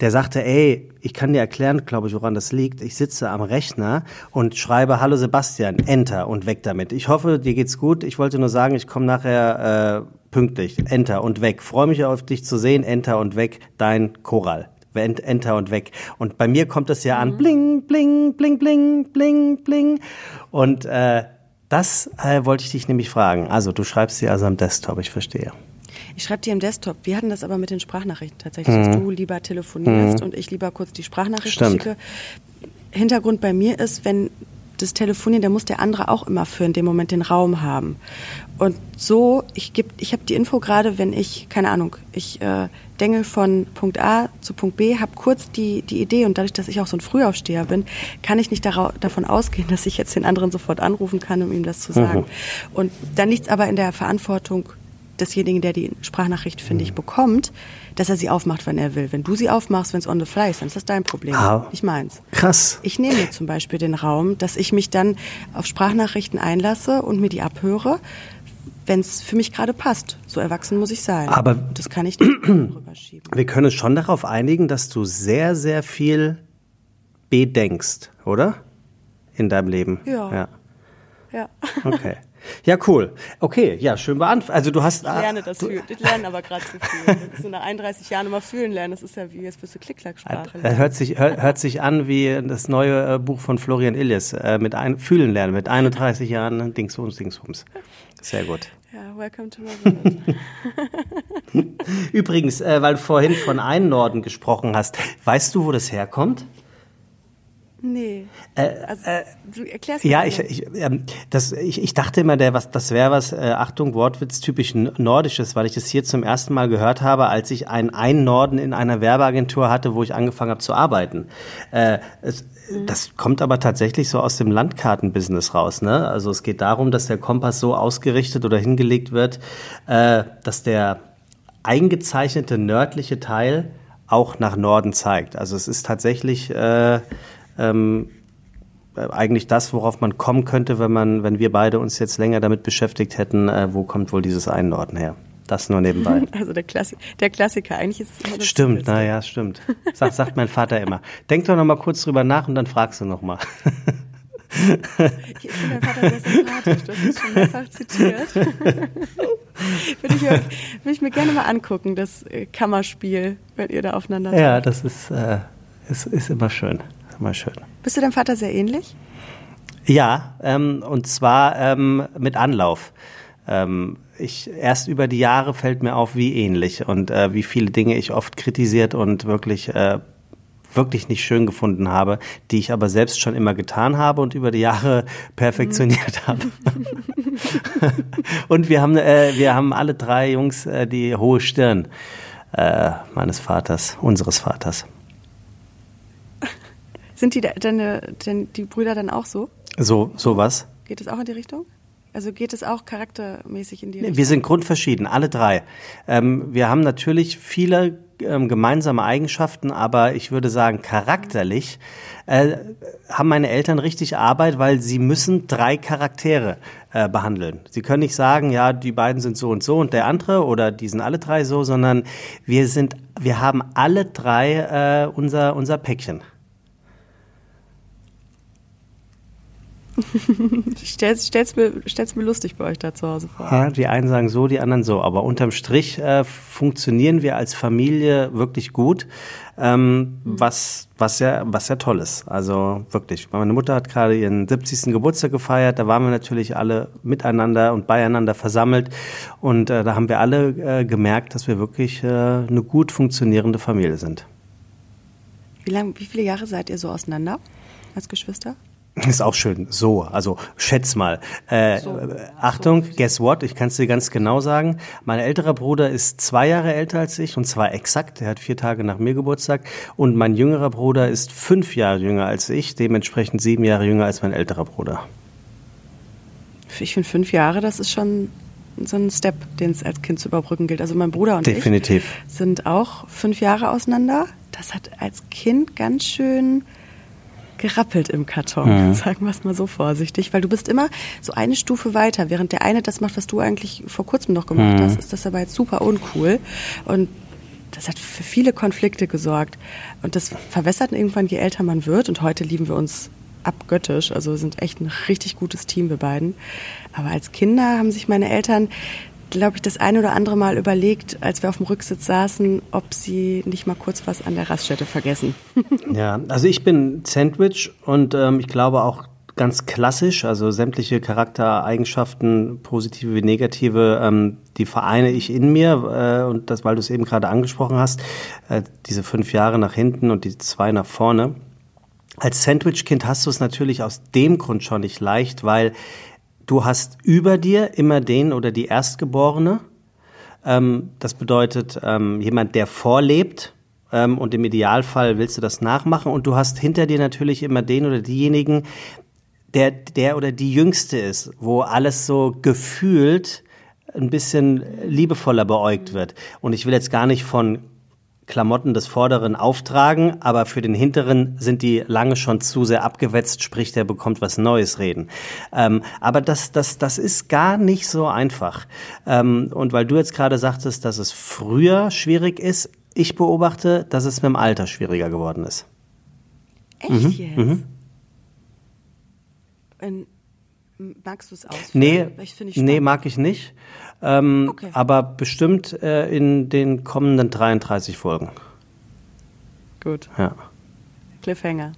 der sagte, ey, ich kann dir erklären, glaube ich, woran das liegt. Ich sitze am Rechner und schreibe Hallo Sebastian, Enter und weg damit. Ich hoffe, dir geht's gut. Ich wollte nur sagen, ich komme nachher äh, pünktlich. Enter und weg. Freue mich auf dich zu sehen. Enter und weg. Dein Choral. Enter und weg. Und bei mir kommt es ja an. Mhm. Bling, bling, bling, bling, bling, bling. Und äh, das äh, wollte ich dich nämlich fragen. Also du schreibst sie also am Desktop, ich verstehe. Ich schreibe dir im Desktop. Wir hatten das aber mit den Sprachnachrichten tatsächlich, mhm. dass du lieber telefonierst mhm. und ich lieber kurz die Sprachnachricht Stimmt. schicke. Hintergrund bei mir ist, wenn das Telefonieren, da muss der andere auch immer für in dem Moment den Raum haben. Und so, ich ich habe die Info gerade, wenn ich, keine Ahnung, ich äh, dengel von Punkt A zu Punkt B, habe kurz die, die Idee und dadurch, dass ich auch so ein Frühaufsteher bin, kann ich nicht davon ausgehen, dass ich jetzt den anderen sofort anrufen kann, um ihm das zu sagen. Mhm. Und dann liegt es aber in der Verantwortung desjenigen, der die Sprachnachricht, finde ich, mhm. bekommt, dass er sie aufmacht, wenn er will. Wenn du sie aufmachst, wenn es on the fly ist, dann ist das dein Problem, ah, nicht meins. Krass. Ich nehme mir zum Beispiel den Raum, dass ich mich dann auf Sprachnachrichten einlasse und mir die abhöre, wenn es für mich gerade passt. So erwachsen muss ich sein. Aber das kann ich nicht rüberschieben. Wir können uns schon darauf einigen, dass du sehr, sehr viel bedenkst, oder? In deinem Leben. Ja. Ja. ja. Okay. Ja, cool. Okay, ja, schön beantwortet. Also du hast. Ich lerne das fühlen. Ich lerne aber gerade zu fühlen. So nach 31 Jahren immer fühlen lernen, das ist ja wie, jetzt bist du Klick-Klack-Sprache. Hört sich, hört, hört sich an wie das neue äh, Buch von Florian Illies, äh, mit ein, Fühlen lernen, mit 31 Jahren Dingsbums, Dingsbums. Sehr gut. Ja, welcome to my. Übrigens, äh, weil du vorhin von Einnorden gesprochen hast, weißt du, wo das herkommt? Nee. Äh, also, äh, du erklärst Ja, ich, ich, ähm, das, ich, ich dachte immer, der, was, das wäre was, äh, Achtung, Wortwitz, typisch Nordisches, weil ich das hier zum ersten Mal gehört habe, als ich einen Einnorden in einer Werbeagentur hatte, wo ich angefangen habe zu arbeiten. Äh, es, mhm. Das kommt aber tatsächlich so aus dem Landkartenbusiness raus. Ne? Also es geht darum, dass der Kompass so ausgerichtet oder hingelegt wird, äh, dass der eingezeichnete nördliche Teil auch nach Norden zeigt. Also es ist tatsächlich äh, ähm, eigentlich das, worauf man kommen könnte, wenn man, wenn wir beide uns jetzt länger damit beschäftigt hätten, äh, wo kommt wohl dieses Einnorden her? Das nur nebenbei. Also der, Klassi der Klassiker, eigentlich ist es immer das Stimmt, naja, stimmt. Sagt, sagt mein Vater immer. Denk doch noch mal kurz drüber nach und dann fragst du noch mal. Ich finde dein Vater sehr sympathisch, hast es schon mehrfach zitiert. würde, ich, würde ich mir gerne mal angucken, das äh, Kammerspiel, wenn ihr da aufeinander Ja, das ist, äh, ist, ist immer schön. Immer schön. Bist du deinem Vater sehr ähnlich? Ja, ähm, und zwar ähm, mit Anlauf. Ähm, ich, erst über die Jahre fällt mir auf, wie ähnlich und äh, wie viele Dinge ich oft kritisiert und wirklich äh, wirklich nicht schön gefunden habe, die ich aber selbst schon immer getan habe und über die Jahre perfektioniert mhm. habe. und wir haben, äh, wir haben alle drei Jungs äh, die hohe Stirn äh, meines Vaters, unseres Vaters. Sind die deine, deine, die Brüder dann auch so? So, sowas. Geht es auch in die Richtung? Also geht es auch charaktermäßig in die Richtung? Wir sind grundverschieden, alle drei. Ähm, wir haben natürlich viele ähm, gemeinsame Eigenschaften, aber ich würde sagen, charakterlich äh, haben meine Eltern richtig Arbeit, weil sie müssen drei Charaktere äh, behandeln. Sie können nicht sagen, ja, die beiden sind so und so und der andere oder die sind alle drei so, sondern wir sind, wir haben alle drei äh, unser, unser Päckchen. stell's, stell's, mir, stell's mir lustig bei euch da zu Hause vor. Ja, die einen sagen so, die anderen so. Aber unterm Strich äh, funktionieren wir als Familie wirklich gut, ähm, mhm. was, was, ja, was ja toll ist. Also wirklich. Meine Mutter hat gerade ihren 70. Geburtstag gefeiert. Da waren wir natürlich alle miteinander und beieinander versammelt. Und äh, da haben wir alle äh, gemerkt, dass wir wirklich äh, eine gut funktionierende Familie sind. Wie, lang, wie viele Jahre seid ihr so auseinander als Geschwister? Ist auch schön. So, also schätz mal. Äh, so. Achtung, guess what? Ich kann es dir ganz genau sagen. Mein älterer Bruder ist zwei Jahre älter als ich und zwar exakt. Er hat vier Tage nach mir Geburtstag. Und mein jüngerer Bruder ist fünf Jahre jünger als ich, dementsprechend sieben Jahre jünger als mein älterer Bruder. Ich finde fünf Jahre, das ist schon so ein Step, den es als Kind zu überbrücken gilt. Also mein Bruder und Definitiv. ich sind auch fünf Jahre auseinander. Das hat als Kind ganz schön gerappelt im Karton, mhm. sagen wir es mal so vorsichtig, weil du bist immer so eine Stufe weiter, während der eine das macht, was du eigentlich vor kurzem noch gemacht mhm. hast, ist das aber jetzt super uncool und das hat für viele Konflikte gesorgt und das verwässert irgendwann, je älter man wird und heute lieben wir uns abgöttisch, also sind echt ein richtig gutes Team, wir beiden. Aber als Kinder haben sich meine Eltern glaube ich, das ein oder andere Mal überlegt, als wir auf dem Rücksitz saßen, ob sie nicht mal kurz was an der Raststätte vergessen. ja, also ich bin Sandwich und ähm, ich glaube auch ganz klassisch, also sämtliche Charaktereigenschaften, positive wie negative, ähm, die vereine ich in mir äh, und das, weil du es eben gerade angesprochen hast, äh, diese fünf Jahre nach hinten und die zwei nach vorne. Als Sandwich-Kind hast du es natürlich aus dem Grund schon nicht leicht, weil Du hast über dir immer den oder die Erstgeborene. Ähm, das bedeutet ähm, jemand, der vorlebt. Ähm, und im Idealfall willst du das nachmachen. Und du hast hinter dir natürlich immer den oder diejenigen, der, der oder die Jüngste ist, wo alles so gefühlt ein bisschen liebevoller beäugt wird. Und ich will jetzt gar nicht von Klamotten des Vorderen auftragen, aber für den Hinteren sind die lange schon zu sehr abgewetzt, sprich, der bekommt was Neues reden. Ähm, aber das, das, das ist gar nicht so einfach. Ähm, und weil du jetzt gerade sagtest, dass es früher schwierig ist, ich beobachte, dass es mit dem Alter schwieriger geworden ist. Echt mhm. jetzt? Mhm. In, magst du es aus? Nee, nee, mag ich nicht. Ähm, okay. Aber bestimmt äh, in den kommenden 33 Folgen. Gut. Ja. Cliffhanger.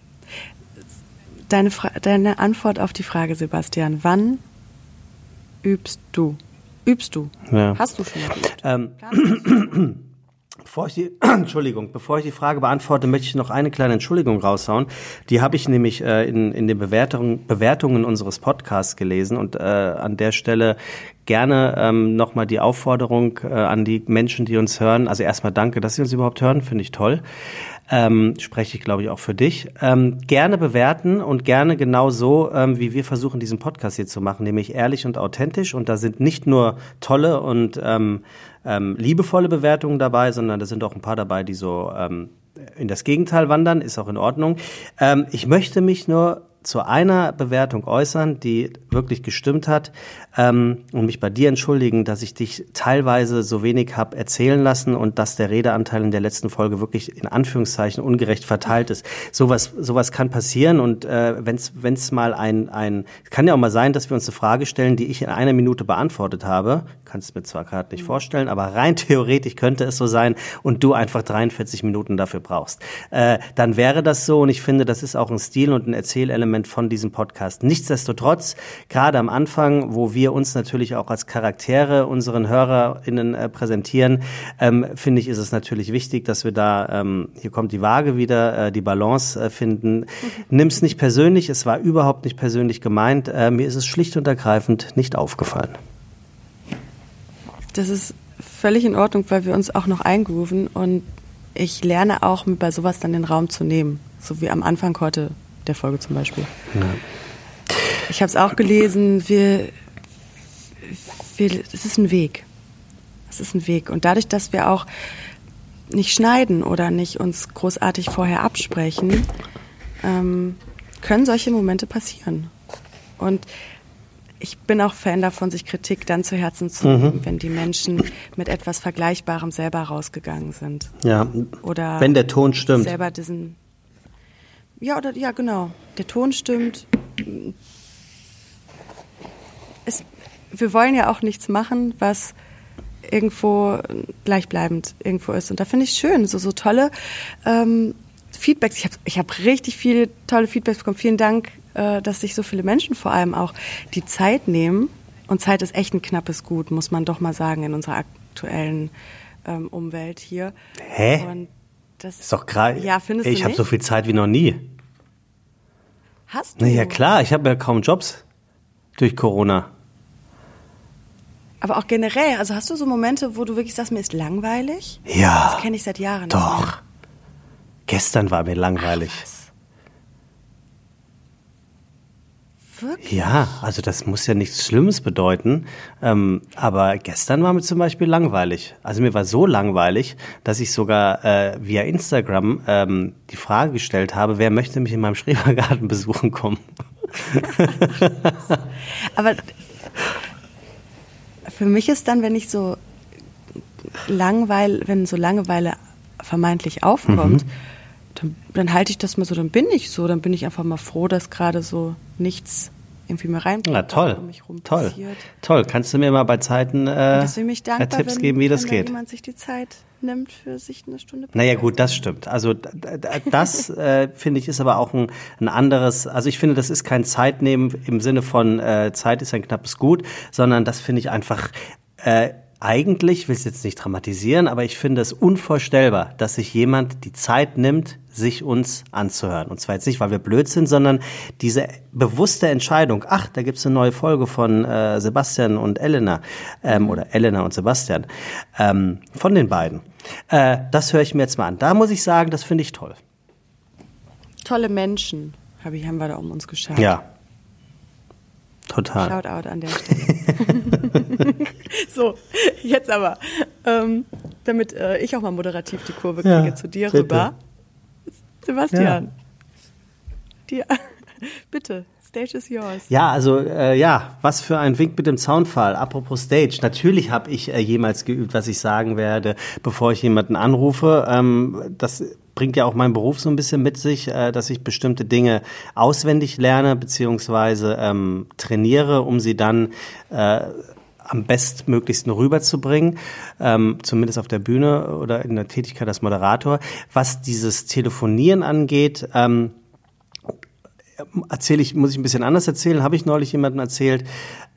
Deine, deine Antwort auf die Frage, Sebastian, wann übst du? Übst du? Ja. Hast du schon mal Ähm, Bevor ich die, Entschuldigung, bevor ich die Frage beantworte, möchte ich noch eine kleine Entschuldigung raushauen. Die habe ich nämlich äh, in, in den Bewertungen, Bewertungen unseres Podcasts gelesen und äh, an der Stelle gerne ähm, nochmal die Aufforderung äh, an die Menschen, die uns hören. Also erstmal danke, dass Sie uns überhaupt hören, finde ich toll. Ähm, spreche ich, glaube ich, auch für dich. Ähm, gerne bewerten und gerne genau so, ähm, wie wir versuchen, diesen Podcast hier zu machen, nämlich ehrlich und authentisch. Und da sind nicht nur tolle und ähm, ähm, liebevolle Bewertungen dabei, sondern da sind auch ein paar dabei, die so ähm, in das Gegenteil wandern, ist auch in Ordnung. Ähm, ich möchte mich nur zu einer Bewertung äußern, die wirklich gestimmt hat ähm, und mich bei dir entschuldigen, dass ich dich teilweise so wenig habe erzählen lassen und dass der Redeanteil in der letzten Folge wirklich in Anführungszeichen ungerecht verteilt ist. Sowas, sowas kann passieren und äh, wenn es mal ein, ein, kann ja auch mal sein, dass wir uns eine Frage stellen, die ich in einer Minute beantwortet habe. Kannst mir zwar gerade nicht vorstellen, aber rein theoretisch könnte es so sein und du einfach 43 Minuten dafür brauchst. Äh, dann wäre das so und ich finde, das ist auch ein Stil und ein Erzählelement von diesem Podcast. Nichtsdestotrotz, gerade am Anfang, wo wir wir uns natürlich auch als Charaktere unseren HörerInnen äh, präsentieren, ähm, finde ich, ist es natürlich wichtig, dass wir da, ähm, hier kommt die Waage wieder, äh, die Balance äh, finden. Mhm. Nimm es nicht persönlich, es war überhaupt nicht persönlich gemeint. Äh, mir ist es schlicht und ergreifend nicht aufgefallen. Das ist völlig in Ordnung, weil wir uns auch noch eingrooven und ich lerne auch bei sowas dann den Raum zu nehmen, so wie am Anfang heute der Folge zum Beispiel. Ja. Ich habe es auch gelesen, wir, es ist ein Weg. Es ist ein Weg. Und dadurch, dass wir auch nicht schneiden oder nicht uns großartig vorher absprechen, ähm, können solche Momente passieren. Und ich bin auch Fan davon, sich Kritik dann zu Herzen zu nehmen, mhm. wenn die Menschen mit etwas Vergleichbarem selber rausgegangen sind. Ja. Oder wenn der Ton stimmt. Selber diesen. Ja, oder ja, genau. Der Ton stimmt. Wir wollen ja auch nichts machen, was irgendwo gleichbleibend irgendwo ist. Und da finde ich schön, so, so tolle ähm, Feedbacks. Ich habe ich hab richtig viele tolle Feedbacks bekommen. Vielen Dank, äh, dass sich so viele Menschen vor allem auch die Zeit nehmen. Und Zeit ist echt ein knappes Gut, muss man doch mal sagen, in unserer aktuellen ähm, Umwelt hier. Hä? Und das ist doch gerade. Ja, findest ich du Ich habe so viel Zeit wie noch nie. Hast du? Na ja, klar, ich habe ja kaum Jobs durch Corona. Aber auch generell, also hast du so Momente, wo du wirklich sagst, mir ist langweilig? Ja. Das kenne ich seit Jahren. Doch. Gestern war mir langweilig. Ach, Wirklich? Ja, also das muss ja nichts Schlimmes bedeuten. Ähm, aber gestern war mir zum Beispiel langweilig. Also mir war so langweilig, dass ich sogar äh, via Instagram ähm, die Frage gestellt habe, wer möchte mich in meinem Schrebergarten besuchen kommen. aber für mich ist dann, wenn ich so Langweil, wenn so Langeweile vermeintlich aufkommt, mhm. dann, dann halte ich das mal so, dann bin ich so, dann bin ich einfach mal froh, dass gerade so nichts irgendwie mehr rein ja, toll. toll. passiert. Toll. Kannst du mir mal bei Zeiten äh, dankbar, Tipps geben, wie das geht? Wenn jemand sich die Zeit nimmt für sich eine Stunde. Naja gut, das stimmt. Also das äh, finde ich ist aber auch ein, ein anderes. Also ich finde, das ist kein Zeitnehmen im Sinne von äh, Zeit ist ein knappes Gut, sondern das finde ich einfach äh, eigentlich, will es jetzt nicht dramatisieren, aber ich finde es unvorstellbar, dass sich jemand die Zeit nimmt, sich uns anzuhören. Und zwar jetzt nicht, weil wir blöd sind, sondern diese bewusste Entscheidung, ach, da gibt's eine neue Folge von äh, Sebastian und Elena, ähm, oder Elena und Sebastian, ähm, von den beiden. Äh, das höre ich mir jetzt mal an. Da muss ich sagen, das finde ich toll. Tolle Menschen hab ich, haben wir da um uns geschaut. Ja, Total. Shoutout an der Stelle. so, jetzt aber, ähm, damit äh, ich auch mal moderativ die Kurve kriege ja, zu dir bitte. rüber. Sebastian. Ja. Die, bitte, Stage is yours. Ja, also äh, ja, was für ein Wink mit dem Zaunfall. Apropos Stage, natürlich habe ich äh, jemals geübt, was ich sagen werde, bevor ich jemanden anrufe. Ähm, das bringt ja auch mein Beruf so ein bisschen mit sich, äh, dass ich bestimmte Dinge auswendig lerne beziehungsweise ähm, trainiere, um sie dann äh, am bestmöglichsten rüberzubringen, ähm, zumindest auf der Bühne oder in der Tätigkeit als Moderator. Was dieses Telefonieren angeht, ähm, erzähle ich, muss ich ein bisschen anders erzählen, habe ich neulich jemandem erzählt.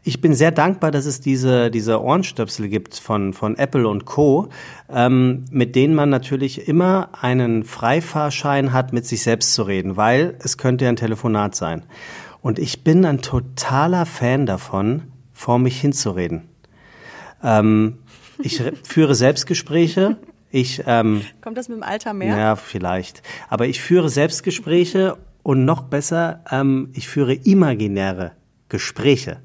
Ich bin sehr dankbar, dass es diese, diese Ohrenstöpsel gibt von, von Apple und Co., ähm, mit denen man natürlich immer einen Freifahrschein hat, mit sich selbst zu reden, weil es könnte ja ein Telefonat sein. Und ich bin ein totaler Fan davon, vor mich hinzureden. Ähm, ich führe Selbstgespräche. Ich, ähm, Kommt das mit dem Alter mehr? Ja, vielleicht. Aber ich führe Selbstgespräche und noch besser, ähm, ich führe imaginäre Gespräche.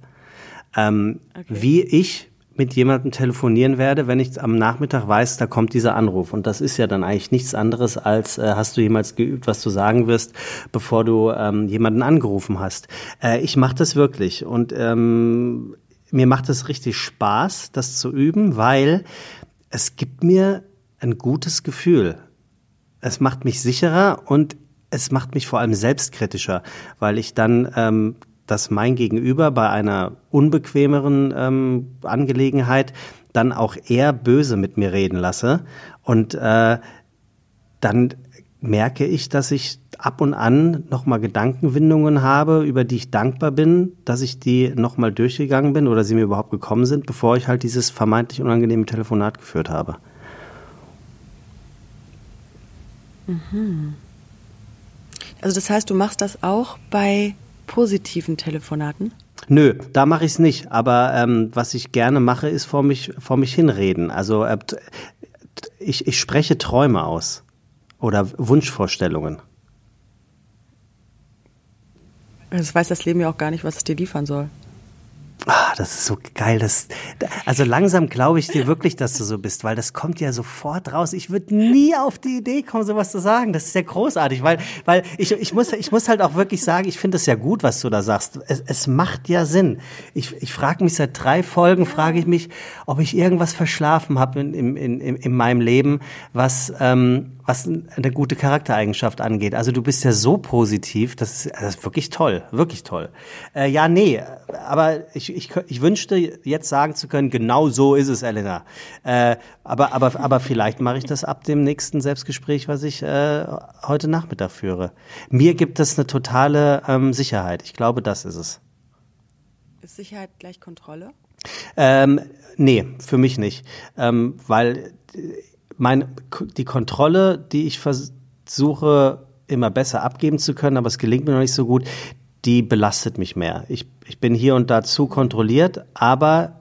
Ähm, okay. Wie ich mit jemandem telefonieren werde, wenn ich am Nachmittag weiß, da kommt dieser Anruf. Und das ist ja dann eigentlich nichts anderes, als äh, hast du jemals geübt, was du sagen wirst, bevor du ähm, jemanden angerufen hast. Äh, ich mache das wirklich und ähm, mir macht es richtig Spaß, das zu üben, weil es gibt mir ein gutes Gefühl. Es macht mich sicherer und es macht mich vor allem selbstkritischer, weil ich dann ähm, dass mein Gegenüber bei einer unbequemeren ähm, Angelegenheit dann auch eher böse mit mir reden lasse. Und äh, dann merke ich, dass ich ab und an nochmal Gedankenwindungen habe, über die ich dankbar bin, dass ich die nochmal durchgegangen bin oder sie mir überhaupt gekommen sind, bevor ich halt dieses vermeintlich unangenehme Telefonat geführt habe. Mhm. Also das heißt, du machst das auch bei positiven Telefonaten? Nö, da mache ich es nicht. Aber ähm, was ich gerne mache, ist vor mich, vor mich hinreden. Also äh, ich, ich spreche Träume aus oder Wunschvorstellungen. Das weiß das Leben ja auch gar nicht, was es dir liefern soll. Ah, das ist so geil. Das, also langsam glaube ich dir wirklich, dass du so bist, weil das kommt ja sofort raus. Ich würde nie auf die Idee kommen, sowas zu sagen. Das ist ja großartig, weil, weil ich, ich, muss, ich muss halt auch wirklich sagen, ich finde es ja gut, was du da sagst. Es, es macht ja Sinn. Ich, ich frage mich seit drei Folgen, frage ich mich, ob ich irgendwas verschlafen habe in, in, in, in meinem Leben, was, ähm, was eine gute Charaktereigenschaft angeht. Also du bist ja so positiv, das ist, das ist wirklich toll, wirklich toll. Äh, ja, nee, aber ich, ich, ich wünschte jetzt sagen zu können, genau so ist es, Elena. Äh, aber, aber, aber vielleicht mache ich das ab dem nächsten Selbstgespräch, was ich äh, heute Nachmittag führe. Mir gibt es eine totale ähm, Sicherheit. Ich glaube, das ist es. Ist Sicherheit gleich Kontrolle? Ähm, nee, für mich nicht. Ähm, weil mein, die Kontrolle, die ich versuche immer besser abgeben zu können, aber es gelingt mir noch nicht so gut, die belastet mich mehr. Ich, ich bin hier und da zu kontrolliert, aber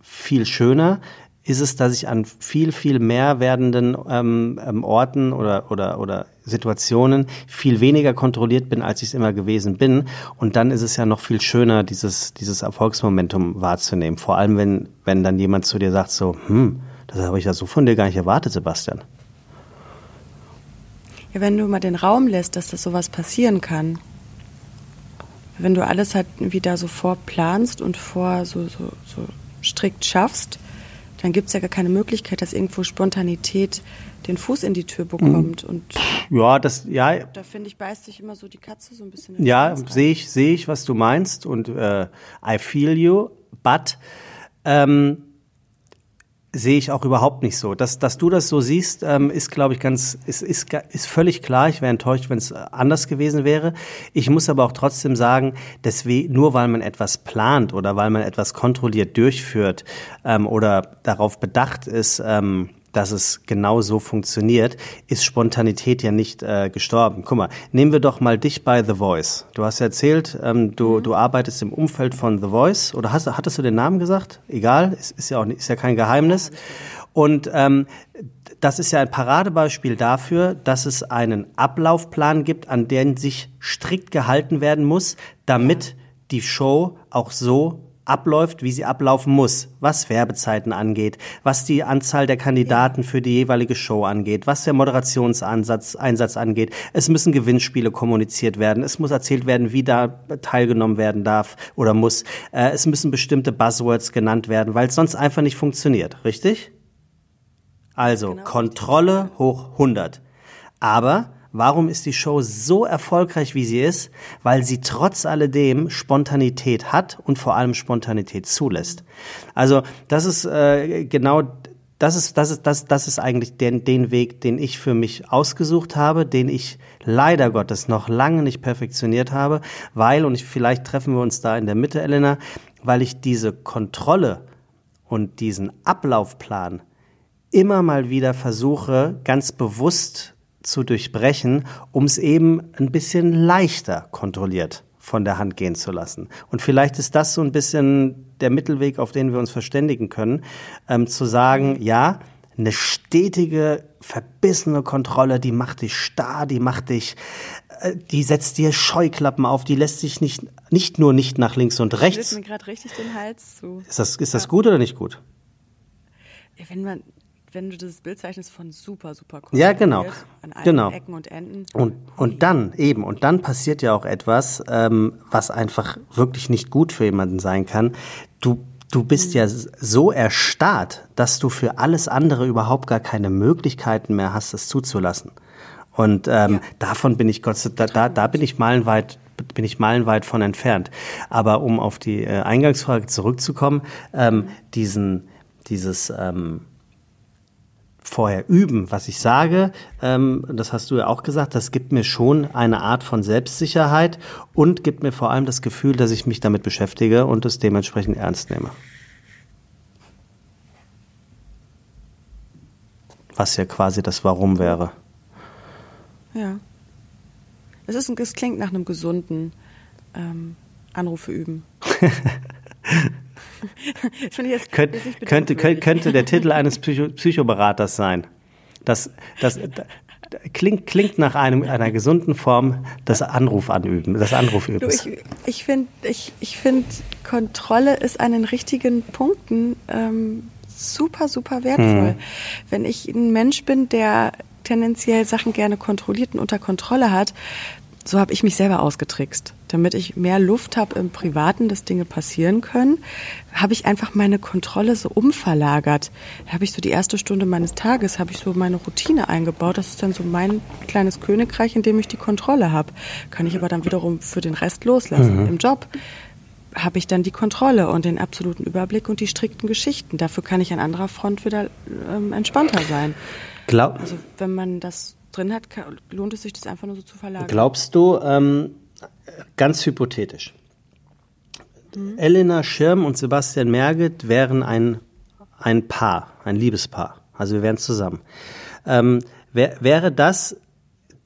viel schöner ist es, dass ich an viel, viel mehr werdenden ähm, ähm, Orten oder, oder, oder Situationen viel weniger kontrolliert bin, als ich es immer gewesen bin. Und dann ist es ja noch viel schöner, dieses, dieses Erfolgsmomentum wahrzunehmen. Vor allem, wenn, wenn dann jemand zu dir sagt, so, hm, das habe ich ja so von dir gar nicht erwartet, Sebastian. Ja, wenn du mal den Raum lässt, dass das sowas passieren kann. Wenn du alles halt wieder so vorplanst und vor so, so, so strikt schaffst, dann gibt es ja gar keine Möglichkeit, dass irgendwo Spontanität den Fuß in die Tür bekommt. Mhm. Und ja, das, ja. Da finde ich, beißt sich immer so die Katze so ein bisschen. Ja, sehe ich, sehe ich, was du meinst und äh, I feel you, but ähm, sehe ich auch überhaupt nicht so. Dass, dass du das so siehst, ähm, ist, glaube ich, ganz, ist, ist, ist völlig klar. Ich wäre enttäuscht, wenn es anders gewesen wäre. Ich muss aber auch trotzdem sagen, deswegen, nur weil man etwas plant oder weil man etwas kontrolliert durchführt ähm, oder darauf bedacht ist, ähm, dass es genau so funktioniert, ist Spontanität ja nicht äh, gestorben. Guck mal, nehmen wir doch mal dich bei The Voice. Du hast erzählt, ähm, du, mhm. du arbeitest im Umfeld von The Voice oder hast, hattest du den Namen gesagt? Egal, ist, ist ja auch ist ja kein Geheimnis. Und ähm, das ist ja ein Paradebeispiel dafür, dass es einen Ablaufplan gibt, an den sich strikt gehalten werden muss, damit die Show auch so abläuft, wie sie ablaufen muss, was Werbezeiten angeht, was die Anzahl der Kandidaten für die jeweilige Show angeht, was der Moderationsansatz Einsatz angeht. Es müssen Gewinnspiele kommuniziert werden, es muss erzählt werden, wie da teilgenommen werden darf oder muss. Äh, es müssen bestimmte Buzzwords genannt werden, weil es sonst einfach nicht funktioniert, richtig? Also genau. Kontrolle hoch 100. Aber Warum ist die Show so erfolgreich, wie sie ist? Weil sie trotz alledem Spontanität hat und vor allem Spontanität zulässt. Also das ist äh, genau das ist, das ist, das, das ist eigentlich den, den Weg, den ich für mich ausgesucht habe, den ich leider Gottes noch lange nicht perfektioniert habe, weil, und ich, vielleicht treffen wir uns da in der Mitte, Elena, weil ich diese Kontrolle und diesen Ablaufplan immer mal wieder versuche, ganz bewusst zu durchbrechen, um es eben ein bisschen leichter kontrolliert von der Hand gehen zu lassen. Und vielleicht ist das so ein bisschen der Mittelweg, auf den wir uns verständigen können, ähm, zu sagen, ja, eine stetige, verbissene Kontrolle, die macht dich starr, die macht dich, äh, die setzt dir Scheuklappen auf, die lässt sich nicht, nicht nur nicht nach links und rechts. mir gerade richtig den Hals zu. Ist das, ist das ja. gut oder nicht gut? wenn man, wenn du das Bild zeichnest von super, super Ja, genau. An allen genau. Ecken und Enden. Und, und dann eben, und dann passiert ja auch etwas, ähm, was einfach wirklich nicht gut für jemanden sein kann. Du, du bist ja so erstarrt, dass du für alles andere überhaupt gar keine Möglichkeiten mehr hast, es zuzulassen. Und ähm, Ja. davon bin ich Gott sei Dank, da, da bin ich meilenweit bin ich meilenweit von entfernt. Aber um auf die äh, Eingangsfrage zurückzukommen, ähm, diesen, dieses ähm, vorher üben, was ich sage, ähm, das hast du ja auch gesagt, das gibt mir schon eine Art von Selbstsicherheit und gibt mir vor allem das Gefühl, dass ich mich damit beschäftige und es dementsprechend ernst nehme. Was ja quasi das Warum wäre. Ja. Es, ist ein, es klingt nach einem gesunden ähm, Anrufe üben. Das jetzt- Könnt, könnte, könnte, könnte der Titel eines Psycho Psychoberaters sein. Das, das, das klingt, klingt nach einem, einer gesunden Form des Anrufanüben, des Du, Anrufübens. ich ich finde, ich, ich find, Kontrolle ist an den richtigen Punkten ähm, super, super wertvoll. Wenn ich ein Mensch bin, der tendenziell Sachen gerne kontrolliert und unter Kontrolle hat, so habe ich mich selber ausgetrickst. Damit ich mehr Luft habe im Privaten, dass Dinge passieren können, habe ich einfach meine Kontrolle so umverlagert. Da habe ich so die erste Stunde meines Tages, habe ich so meine Routine eingebaut. Das ist dann so mein kleines Königreich, in dem ich die Kontrolle habe. Kann ich aber dann wiederum für den Rest loslassen. Im Job habe ich dann die Kontrolle und den absoluten Überblick und die strikten Geschichten. Dafür kann ich an anderer Front wieder ähm, entspannter sein. Glaub, Also wenn man das drin hat, lohnt es sich, das einfach nur so zu verlagern. Glaubst du, ähm, ganz hypothetisch, Elena Schirm und Sebastian Merget wären ein, ein Paar, ein Liebespaar. Also wir wären zusammen. Ähm, wär, wäre das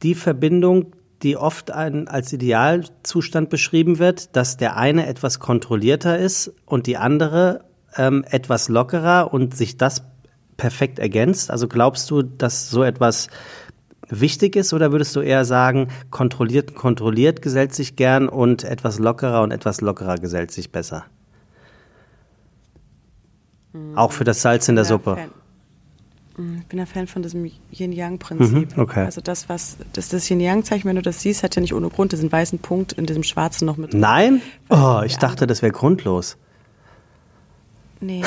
die Verbindung, die oft ein, als Idealzustand beschrieben wird, dass der eine etwas kontrollierter ist und die andere ähm, etwas lockerer und sich das perfekt ergänzt? Also glaubst du, dass so etwas wichtig ist oder würdest du eher sagen, kontrolliert und kontrolliert gesellt sich gern und etwas lockerer und etwas lockerer gesellt sich besser? Auch für das Salz in der Suppe. Fan. Ich bin ein Fan von diesem Yin-Yang-Prinzip. Mhm, okay. Also das, was das, das Yin-Yang-Zeichen, wenn du das siehst, hat ja nicht ohne Grund diesen weißen Punkt in diesem schwarzen noch mit. Nein? Oh, ich dachte, das wäre grundlos. Nee,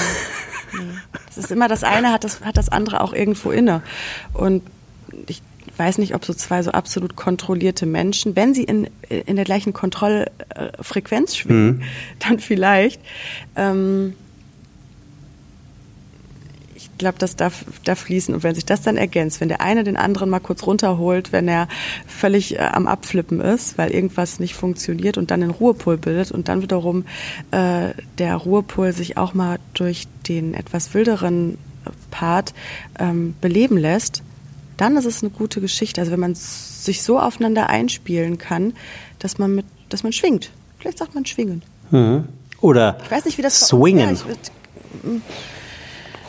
nee. Das ist immer das eine hat das, hat das andere auch irgendwo inne. Und ich weiß nicht, ob so zwei so absolut kontrollierte Menschen, wenn sie in, in der gleichen Kontrollfrequenz schwingen, dann vielleicht. Ähm, ich glaube, das darf, darf fließen. Und wenn sich das dann ergänzt, wenn der eine den anderen mal kurz runterholt, wenn er völlig äh, am Abflippen ist, weil irgendwas nicht funktioniert und dann den Ruhepol bildet und dann wiederum äh, der Ruhepol sich auch mal durch den etwas wilderen Part ähm, beleben lässt, dann ist es eine gute Geschichte. Also wenn man sich so aufeinander einspielen kann, dass man mit, dass man schwingt. Vielleicht sagt man schwingen. Mhm. Oder Ich weiß nicht, wie das swingen. Ich, würd-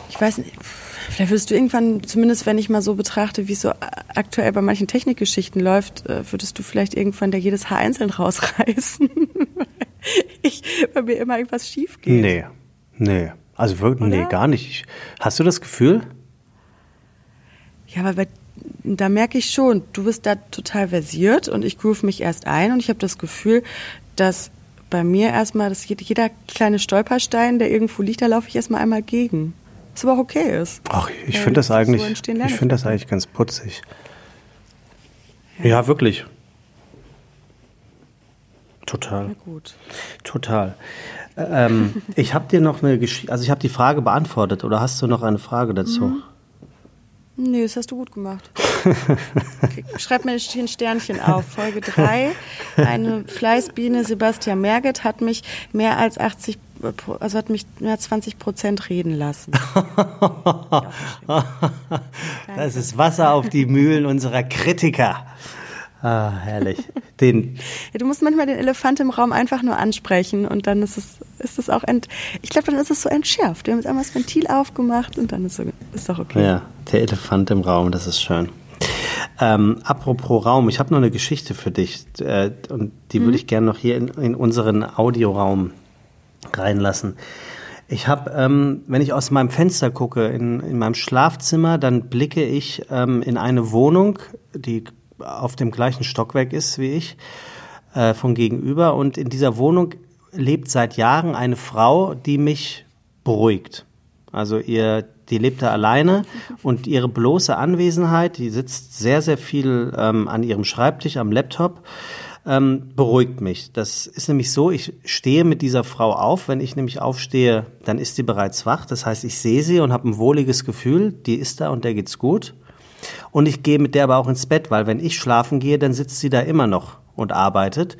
ich weiß nicht. Vielleicht würdest du irgendwann, zumindest wenn ich mal so betrachte, wie es so aktuell bei manchen Technikgeschichten läuft, äh, würdest du vielleicht irgendwann da jedes Haar einzeln rausreißen. ich, bei mir immer irgendwas schief geht. Nee, nee. Also wirklich, nee, gar nicht. Ich- Hast du das Gefühl? Ja, aber bei, da merke ich schon, du bist da total versiert und ich groove mich erst ein und ich habe das Gefühl, dass bei mir erstmal, dass jed- jeder kleine Stolperstein, der irgendwo liegt, da laufe ich erstmal einmal gegen. Was aber auch okay ist. Ach, ich finde das so eigentlich, entstehen ich finde das eigentlich ganz putzig. Ja, wirklich. Total. Na gut. Total. Ähm, ich habe dir noch eine Geschichte, also ich habe die Frage beantwortet oder hast du noch eine Frage dazu? Mhm. Nee, das hast du gut gemacht. Schreib mir ein Sternchen auf. Folge 3. Eine Fleißbiene, Sebastian Merget, hat mich mehr als 80, Pro- also hat mich mehr als 20 Prozent reden lassen. Das ist Wasser auf die Mühlen unserer Kritiker. Ah, herrlich. Den, Ja, du musst manchmal den Elefant im Raum einfach nur ansprechen und dann ist es, ist es auch ent, ich glaube, dann ist es so entschärft. Wir haben jetzt einmal das Ventil aufgemacht und dann ist, so, ist doch okay. ja, der Elefant im Raum, das ist schön. Ähm, apropos Raum, ich habe noch eine Geschichte für dich äh, und die würde ich gerne noch hier in, in unseren Audioraum reinlassen. Ich habe, ähm, wenn ich aus meinem Fenster gucke, in, in meinem Schlafzimmer, dann blicke ich ähm, in eine Wohnung, die auf dem gleichen Stockwerk ist wie ich, äh, von gegenüber. Und in dieser Wohnung lebt seit Jahren eine Frau, die mich beruhigt. Also ihr, die lebt da alleine und ihre bloße Anwesenheit, die sitzt sehr, sehr viel ähm, an ihrem Schreibtisch, am Laptop ähm, beruhigt mich. Das ist nämlich so, ich stehe mit dieser Frau auf. Wenn ich nämlich aufstehe, dann ist sie bereits wach. Das heißt, ich sehe sie und habe ein wohliges Gefühl, die ist da und der geht's gut. Und ich gehe mit der aber auch ins Bett, weil wenn ich schlafen gehe, dann sitzt sie da immer noch und arbeitet.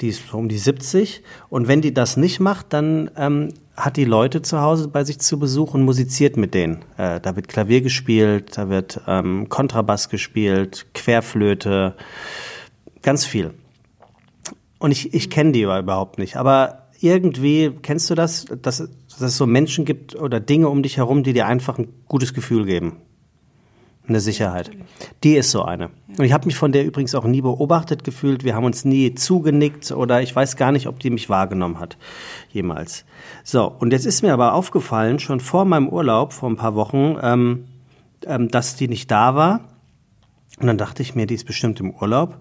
Die ist um die 70. Und wenn die das nicht macht, dann ähm, hat die Leute zu Hause bei sich zu Besuch und musiziert mit denen. Äh, da wird Klavier gespielt, da wird ähm, Kontrabass gespielt, Querflöte, ganz viel. Und ich, ich kenne die überhaupt nicht. Aber irgendwie, kennst du das, dass, dass es so Menschen gibt oder Dinge um dich herum, die dir einfach ein gutes Gefühl geben? Eine Sicherheit. Die ist so eine. Und ich habe mich von der übrigens auch nie beobachtet gefühlt. Wir haben uns nie zugenickt oder ich weiß gar nicht, ob die mich wahrgenommen hat. Jemals. So, und jetzt ist mir aber aufgefallen, schon vor meinem Urlaub, vor ein paar Wochen, ähm, ähm, dass die nicht da war. Und dann dachte ich mir, die ist bestimmt im Urlaub.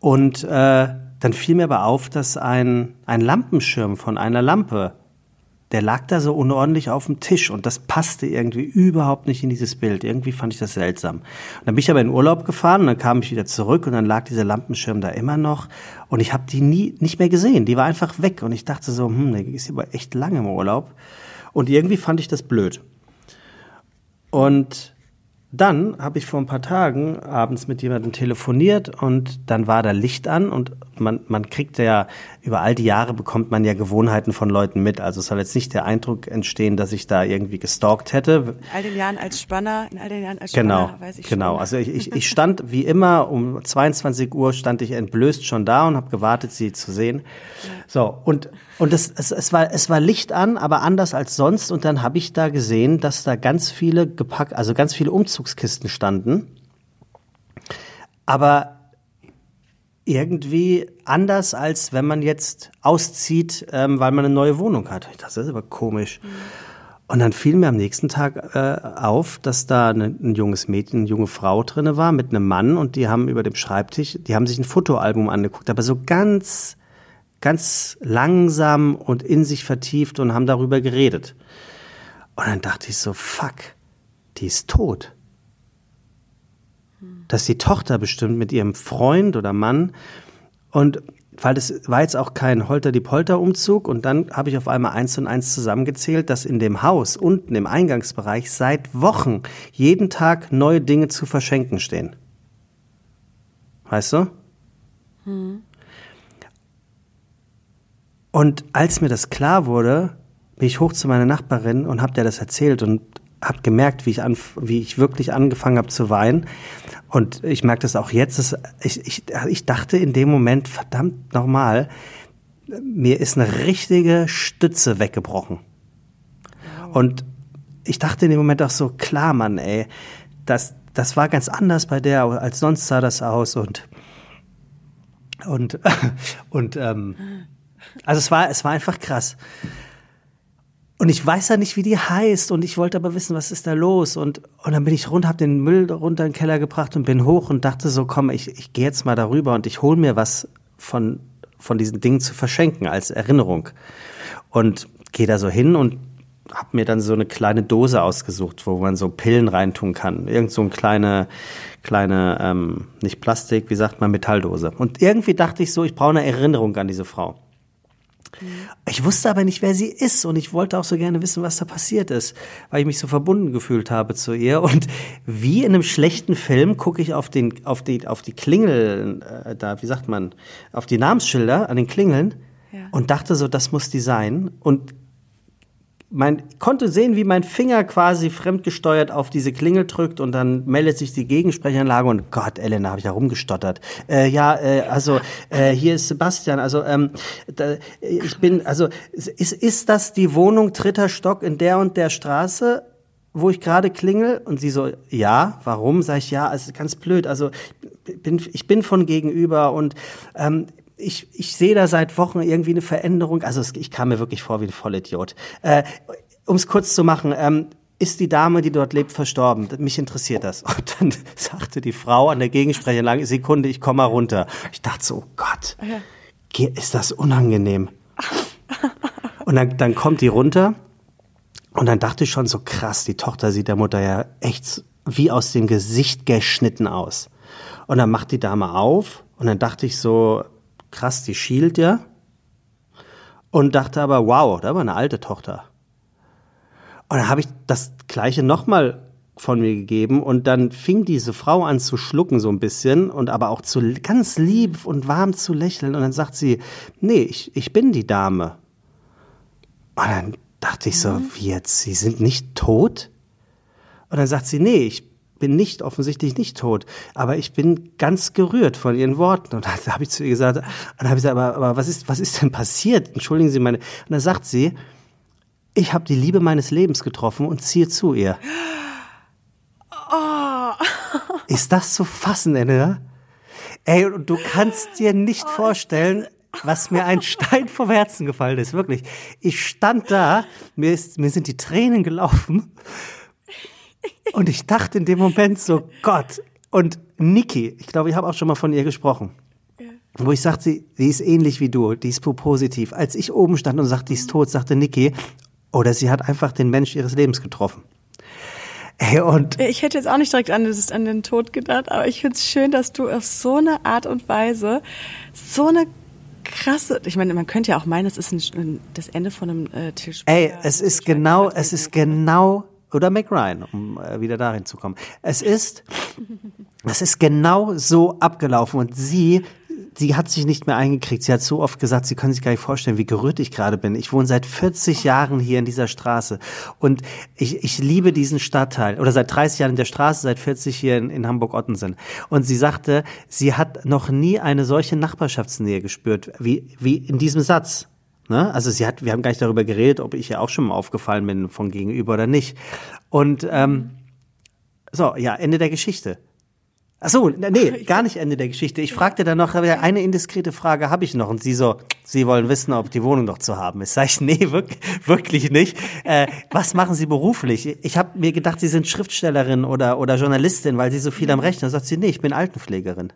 Und äh, dann fiel mir aber auf, dass ein, ein Lampenschirm von einer Lampe, der lag da so unordentlich auf dem Tisch und das passte irgendwie überhaupt nicht in dieses Bild. Irgendwie fand ich das seltsam. Und dann bin ich aber in Urlaub gefahren und dann kam ich wieder zurück und dann lag dieser Lampenschirm da immer noch und ich habe die nie nicht mehr gesehen. Die war einfach weg und ich dachte so, hm, der ist aber echt lange im Urlaub und irgendwie fand ich das blöd. Und dann habe ich vor ein paar Tagen abends mit jemandem telefoniert und dann war da Licht an und man, man kriegt ja, über all die Jahre bekommt man ja Gewohnheiten von Leuten mit. Also es soll jetzt nicht der Eindruck entstehen, dass ich da irgendwie gestalkt hätte. In all den Jahren als Spanner, in all den Jahren als genau, Spanner weiß ich Genau, schon. also ich, ich, ich stand wie immer um 22 Uhr stand ich entblößt schon da und habe gewartet, sie zu sehen. So, und, und es, es, es, war, es war Licht an, aber anders als sonst. Und dann habe ich da gesehen, dass da ganz viele gepackt, also ganz viele Umzugskisten standen. Aber irgendwie anders, als wenn man jetzt auszieht, ähm, weil man eine neue Wohnung hat. Das ist aber komisch. Und dann fiel mir am nächsten Tag äh, auf, dass da eine, ein junges Mädchen, eine junge Frau drinne war mit einem Mann und die haben über dem Schreibtisch, die haben sich ein Fotoalbum angeguckt, aber so ganz, ganz langsam und in sich vertieft und haben darüber geredet. Und dann dachte ich so, fuck, die ist tot dass die Tochter bestimmt mit ihrem Freund oder Mann und weil das war jetzt auch kein Holter-die-Polter-Umzug und dann habe ich auf einmal eins und eins zusammengezählt, dass in dem Haus unten im Eingangsbereich seit Wochen jeden Tag neue Dinge zu verschenken stehen. Weißt du? Hm. Und als mir das klar wurde, bin ich hoch zu meiner Nachbarin und habe der das erzählt und habe gemerkt, wie ich, an, wie ich wirklich angefangen habe zu weinen. Und ich merke das auch jetzt. Dass ich, ich, ich dachte in dem Moment, verdammt nochmal, mir ist eine richtige Stütze weggebrochen. Und ich dachte in dem Moment auch so, klar, Mann, ey, das, das war ganz anders bei der, als sonst sah das aus und und und ähm, also es war es war einfach krass. Und ich weiß ja nicht, wie die heißt. Und ich wollte aber wissen, was ist da los. Und, und dann bin ich runter, hab den Müll runter in den Keller gebracht und bin hoch und dachte so, komm, ich, ich gehe jetzt mal darüber und ich hol mir was von, von diesen Dingen zu verschenken als Erinnerung. Und gehe da so hin und hab mir dann so eine kleine Dose ausgesucht, wo man so Pillen reintun kann. Irgend so eine kleine, kleine, ähm, nicht Plastik, wie sagt man, Metalldose. Und irgendwie dachte ich so, ich brauche eine Erinnerung an diese Frau. Ich wusste aber nicht, wer sie ist und ich wollte auch so gerne wissen, was da passiert ist, weil ich mich so verbunden gefühlt habe zu ihr. Und wie in einem schlechten Film gucke ich auf, den, auf, die, auf die Klingel, äh, da, wie sagt man, auf die Namensschilder an den Klingeln ja. und dachte so, das muss die sein. Und mein, konnte sehen, wie mein Finger quasi fremdgesteuert auf diese Klingel drückt und dann meldet sich die Gegensprechanlage und Gott, Elena, habe ich da rumgestottert. Äh, ja, äh, also äh, hier ist Sebastian. Also ähm, da, ich bin, also ist, ist das die Wohnung dritter Stock in der und der Straße? wo ich gerade klingel und sie so, ja, warum? Sag ich, ja, es ist ganz blöd. Also bin, ich bin von gegenüber und ähm, ich, ich sehe da seit Wochen irgendwie eine Veränderung. Also es, ich kam mir wirklich vor wie ein Vollidiot. Äh, um es kurz zu machen, ähm, ist die Dame, die dort lebt, verstorben? Mich interessiert das. Und dann sagte die Frau an der Gegensprechanlage, Sekunde, ich komme mal runter. Ich dachte so, oh Gott, ist das unangenehm. Und dann, dann kommt die runter und dann dachte ich schon so krass, die Tochter sieht der Mutter ja echt wie aus dem Gesicht geschnitten aus. Und dann macht die Dame auf und dann dachte ich so, krass, die schielt ja. Und dachte aber, wow, da war eine alte Tochter. Und dann habe ich das gleiche nochmal von mir gegeben und dann fing diese Frau an zu schlucken so ein bisschen und aber auch zu ganz lieb und warm zu lächeln und dann sagt sie, nee, ich, ich bin die Dame. Und dann dachte ich so, mhm. wie jetzt, Sie sind nicht tot? Und dann sagt sie, nee, ich bin nicht offensichtlich nicht tot, aber ich bin ganz gerührt von ihren Worten. Und da habe ich zu ihr gesagt, dann habe ich gesagt, aber, aber was ist was ist denn passiert? Entschuldigen Sie meine. Und dann sagt sie, ich habe die Liebe meines Lebens getroffen und ziehe zu ihr. Oh. Ist das zu fassen, Ende? Ey, du kannst dir nicht oh, vorstellen, was mir ein Stein vom Herzen gefallen ist, wirklich. Ich stand da, mir, ist, mir sind die Tränen gelaufen und ich dachte in dem Moment so, Gott. Und Niki, ich glaube, ich habe auch schon mal von ihr gesprochen. Wo ich sagte, sie, sie ist ähnlich wie du, die ist positiv. Als ich oben stand und sagte, die ist tot, sagte Niki, oder sie hat einfach den Mensch ihres Lebens getroffen. Hey, und ich hätte jetzt auch nicht direkt an, das an den Tod gedacht, aber ich finde es schön, dass du auf so eine Art und Weise so eine krasse, ich meine, man könnte ja auch meinen, es ist ein, das Ende von einem äh, Tisch. Ey, es ist genau, es ist genau oder Mac Ryan, um äh, wieder dahin zu kommen. Es ist, es ist genau so abgelaufen und sie, sie hat sich nicht mehr eingekriegt. Sie hat so oft gesagt, sie können sich gar nicht vorstellen, wie gerührt ich gerade bin. Ich wohne seit 40 Jahren hier in dieser Straße und ich, ich liebe diesen Stadtteil oder seit 30 Jahren in der Straße, seit 40 hier in, in Hamburg-Ottensen. Und sie sagte, sie hat noch nie eine solche Nachbarschaftsnähe gespürt wie, wie in diesem Satz. Ne? Also sie hat, wir haben gar nicht darüber geredet, ob ich ihr auch schon mal aufgefallen bin von gegenüber oder nicht. Und ähm, so, ja, Ende der Geschichte. Ach so, nee, gar nicht Ende der Geschichte. Ich fragte dann noch, eine indiskrete Frage habe ich noch. Und sie so, Sie wollen wissen, ob die Wohnung noch zu haben ist. Sag ich, nee, wirklich, wirklich nicht. Äh, was machen Sie beruflich? Ich habe mir gedacht, Sie sind Schriftstellerin oder, oder Journalistin, weil Sie so viel am Rechnen. Sagt sie, nee, ich bin Altenpflegerin.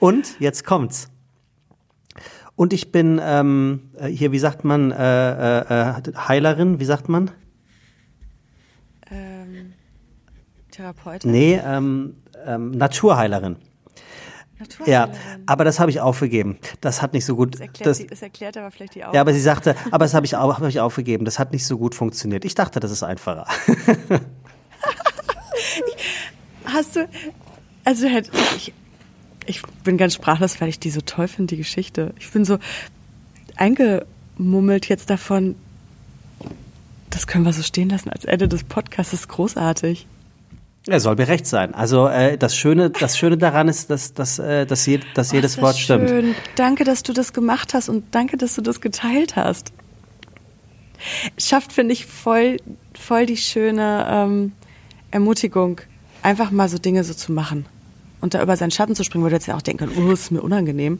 Und jetzt kommt's. Und ich bin ähm, äh, hier, wie sagt man, äh, äh, äh, Heilerin, wie sagt man? Ähm, Therapeutin? Nee, ähm, ähm, Naturheilerin. Ja, aber das habe ich aufgegeben. Das hat nicht so gut. Das erklärt, das, das erklärt aber vielleicht die Augen. Ja, aber sie sagte, aber das habe ich, hab ich aufgegeben. Das hat nicht so gut funktioniert. Ich dachte, das ist einfacher. Hast du, also ich, ich bin ganz sprachlos, weil ich die so toll finde, die Geschichte. Ich bin so eingemummelt jetzt davon. Das können wir so stehen lassen als Ende des Podcasts. Das ist großartig. Er soll mir recht sein. Also äh, das Schöne, das Schöne daran ist, dass, dass, äh, dass, je, dass oh, jedes Wort stimmt. Schön. Danke, dass du das gemacht hast und danke, dass du das geteilt hast. Schafft, finde ich, voll, voll die schöne ähm, Ermutigung, einfach mal so Dinge so zu machen und da über seinen Schatten zu springen, würde jetzt ja auch denken, oh, ist mir unangenehm.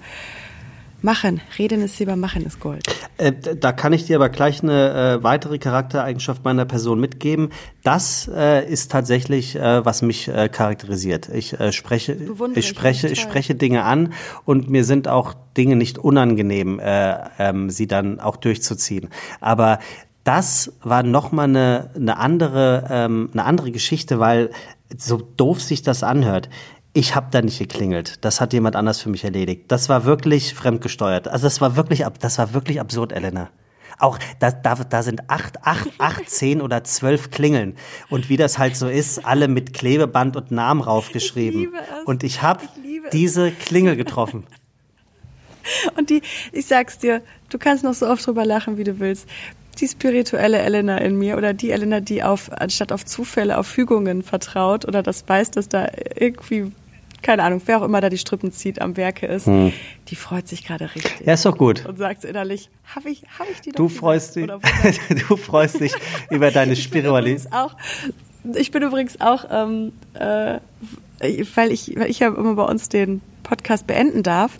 Machen, reden ist Silber, machen ist Gold. Äh, da kann ich dir aber gleich eine äh, weitere Charaktereigenschaft meiner Person mitgeben. Das äh, ist tatsächlich, äh, was mich äh, charakterisiert. Ich äh, spreche, ich spreche, ich spreche Dinge an und mir sind auch Dinge nicht unangenehm, ähm, sie dann auch durchzuziehen. Aber das war nochmal eine, eine andere, ähm, eine andere Geschichte, weil so doof sich das anhört. Ich habe da nicht geklingelt. Das hat jemand anders für mich erledigt. Das war wirklich fremdgesteuert. Also das war wirklich, das war wirklich absurd, Elena. Auch da, da, da sind acht, acht, acht, zehn oder zwölf Klingeln. Und wie das halt so ist, alle mit Klebeband und Namen raufgeschrieben. Ich und ich habe diese Klingel getroffen. Und die, ich sag's dir, du kannst noch so oft drüber lachen, wie du willst. Die spirituelle Elena in mir oder die Elena, die auf, anstatt auf Zufälle, auf Fügungen vertraut oder das weiß, dass da irgendwie keine Ahnung, wer auch immer da die Strippen zieht, am Werke ist, hm. die freut sich gerade richtig. Ja, ist doch gut. Und sagt innerlich, habe ich, hab ich die Du freust dich, du freust dich über deine Spiritualität. Ich bin übrigens auch ähm, äh, äh, weil ich, weil ich ja immer bei uns den Podcast beenden darf.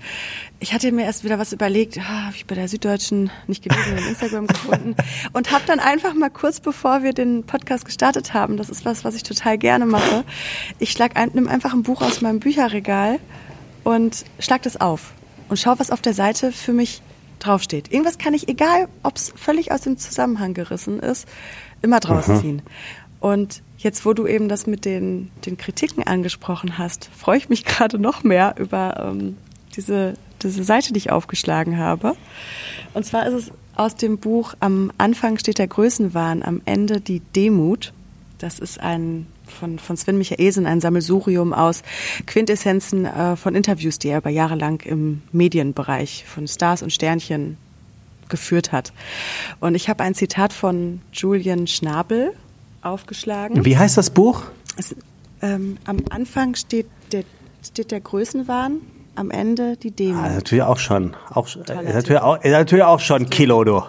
Ich hatte mir erst wieder was überlegt, ah, habe ich bei der Süddeutschen nicht gelesen, in Instagram gefunden und habe dann einfach mal kurz bevor wir den Podcast gestartet haben, das ist was, was ich total gerne mache. Ich schlag ein, nimm einfach ein Buch aus meinem Bücherregal und schlag das auf und schau, was auf der Seite für mich draufsteht. Irgendwas kann ich, egal ob es völlig aus dem Zusammenhang gerissen ist, immer draus ziehen. Und jetzt, wo du eben das mit den, den Kritiken angesprochen hast, freue ich mich gerade noch mehr über ähm, diese, diese Seite, die ich aufgeschlagen habe. Und zwar ist es aus dem Buch Am Anfang steht der Größenwahn, am Ende die Demut. Das ist ein von, von Sven Michaelsen, ein Sammelsurium aus Quintessenzen äh, von Interviews, die er über Jahre lang im Medienbereich von Stars und Sternchen geführt hat. Und ich habe ein Zitat von Julian Schnabel aufgeschlagen. Wie heißt das Buch? Es, ähm, am Anfang steht der, steht der Größenwahn, am Ende die Demut. Ah, natürlich auch schon. Auch, ist, natürlich auch, ist natürlich auch schon Kilo, du.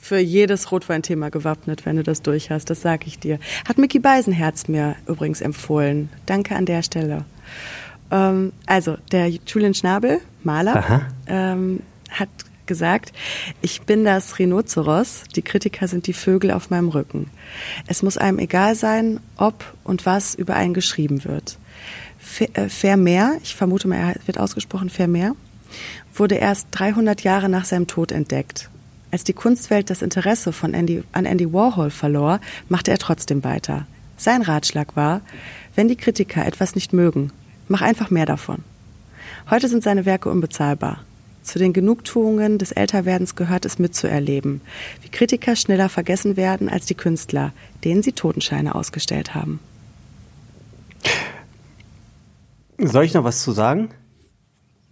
Für jedes Rotweinthema gewappnet, wenn du das durch hast, das sage ich dir. Hat Mickey Beisenherz mir übrigens empfohlen. Danke an der Stelle. Ähm, also, der Julian Schnabel, Maler, ähm, hat gesagt, ich bin das Rhinoceros, die Kritiker sind die Vögel auf meinem Rücken. Es muss einem egal sein, ob und was über einen geschrieben wird. Äh, Vermeer, ich vermute mal, er wird ausgesprochen Vermeer, wurde erst 300 Jahre nach seinem Tod entdeckt. Als die Kunstwelt das Interesse von Andy, an Andy Warhol verlor, machte er trotzdem weiter. Sein Ratschlag war, wenn die Kritiker etwas nicht mögen, mach einfach mehr davon. Heute sind seine Werke unbezahlbar. Zu den Genugtuungen des Älterwerdens gehört es mitzuerleben, wie Kritiker schneller vergessen werden als die Künstler, denen sie Totenscheine ausgestellt haben. Soll ich noch was zu sagen?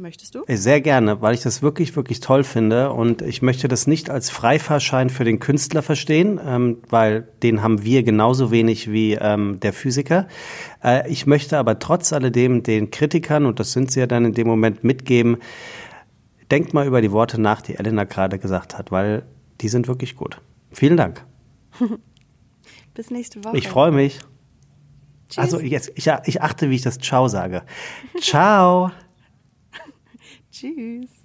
Möchtest du? Sehr gerne, weil ich das wirklich, wirklich toll finde. Und ich möchte das nicht als Freifahrschein für den Künstler verstehen, ähm, weil den haben wir genauso wenig wie ähm, der Physiker. Äh, ich möchte aber trotz alledem den Kritikern, und das sind sie ja dann in dem Moment, mitgeben, denkt mal über die Worte nach, die Elena gerade gesagt hat, weil die sind wirklich gut. Vielen Dank. Bis nächste Woche. Ich freue mich. Tschüss. Also jetzt, ich, ich achte, wie ich das Ciao sage. Ciao. Tschüss.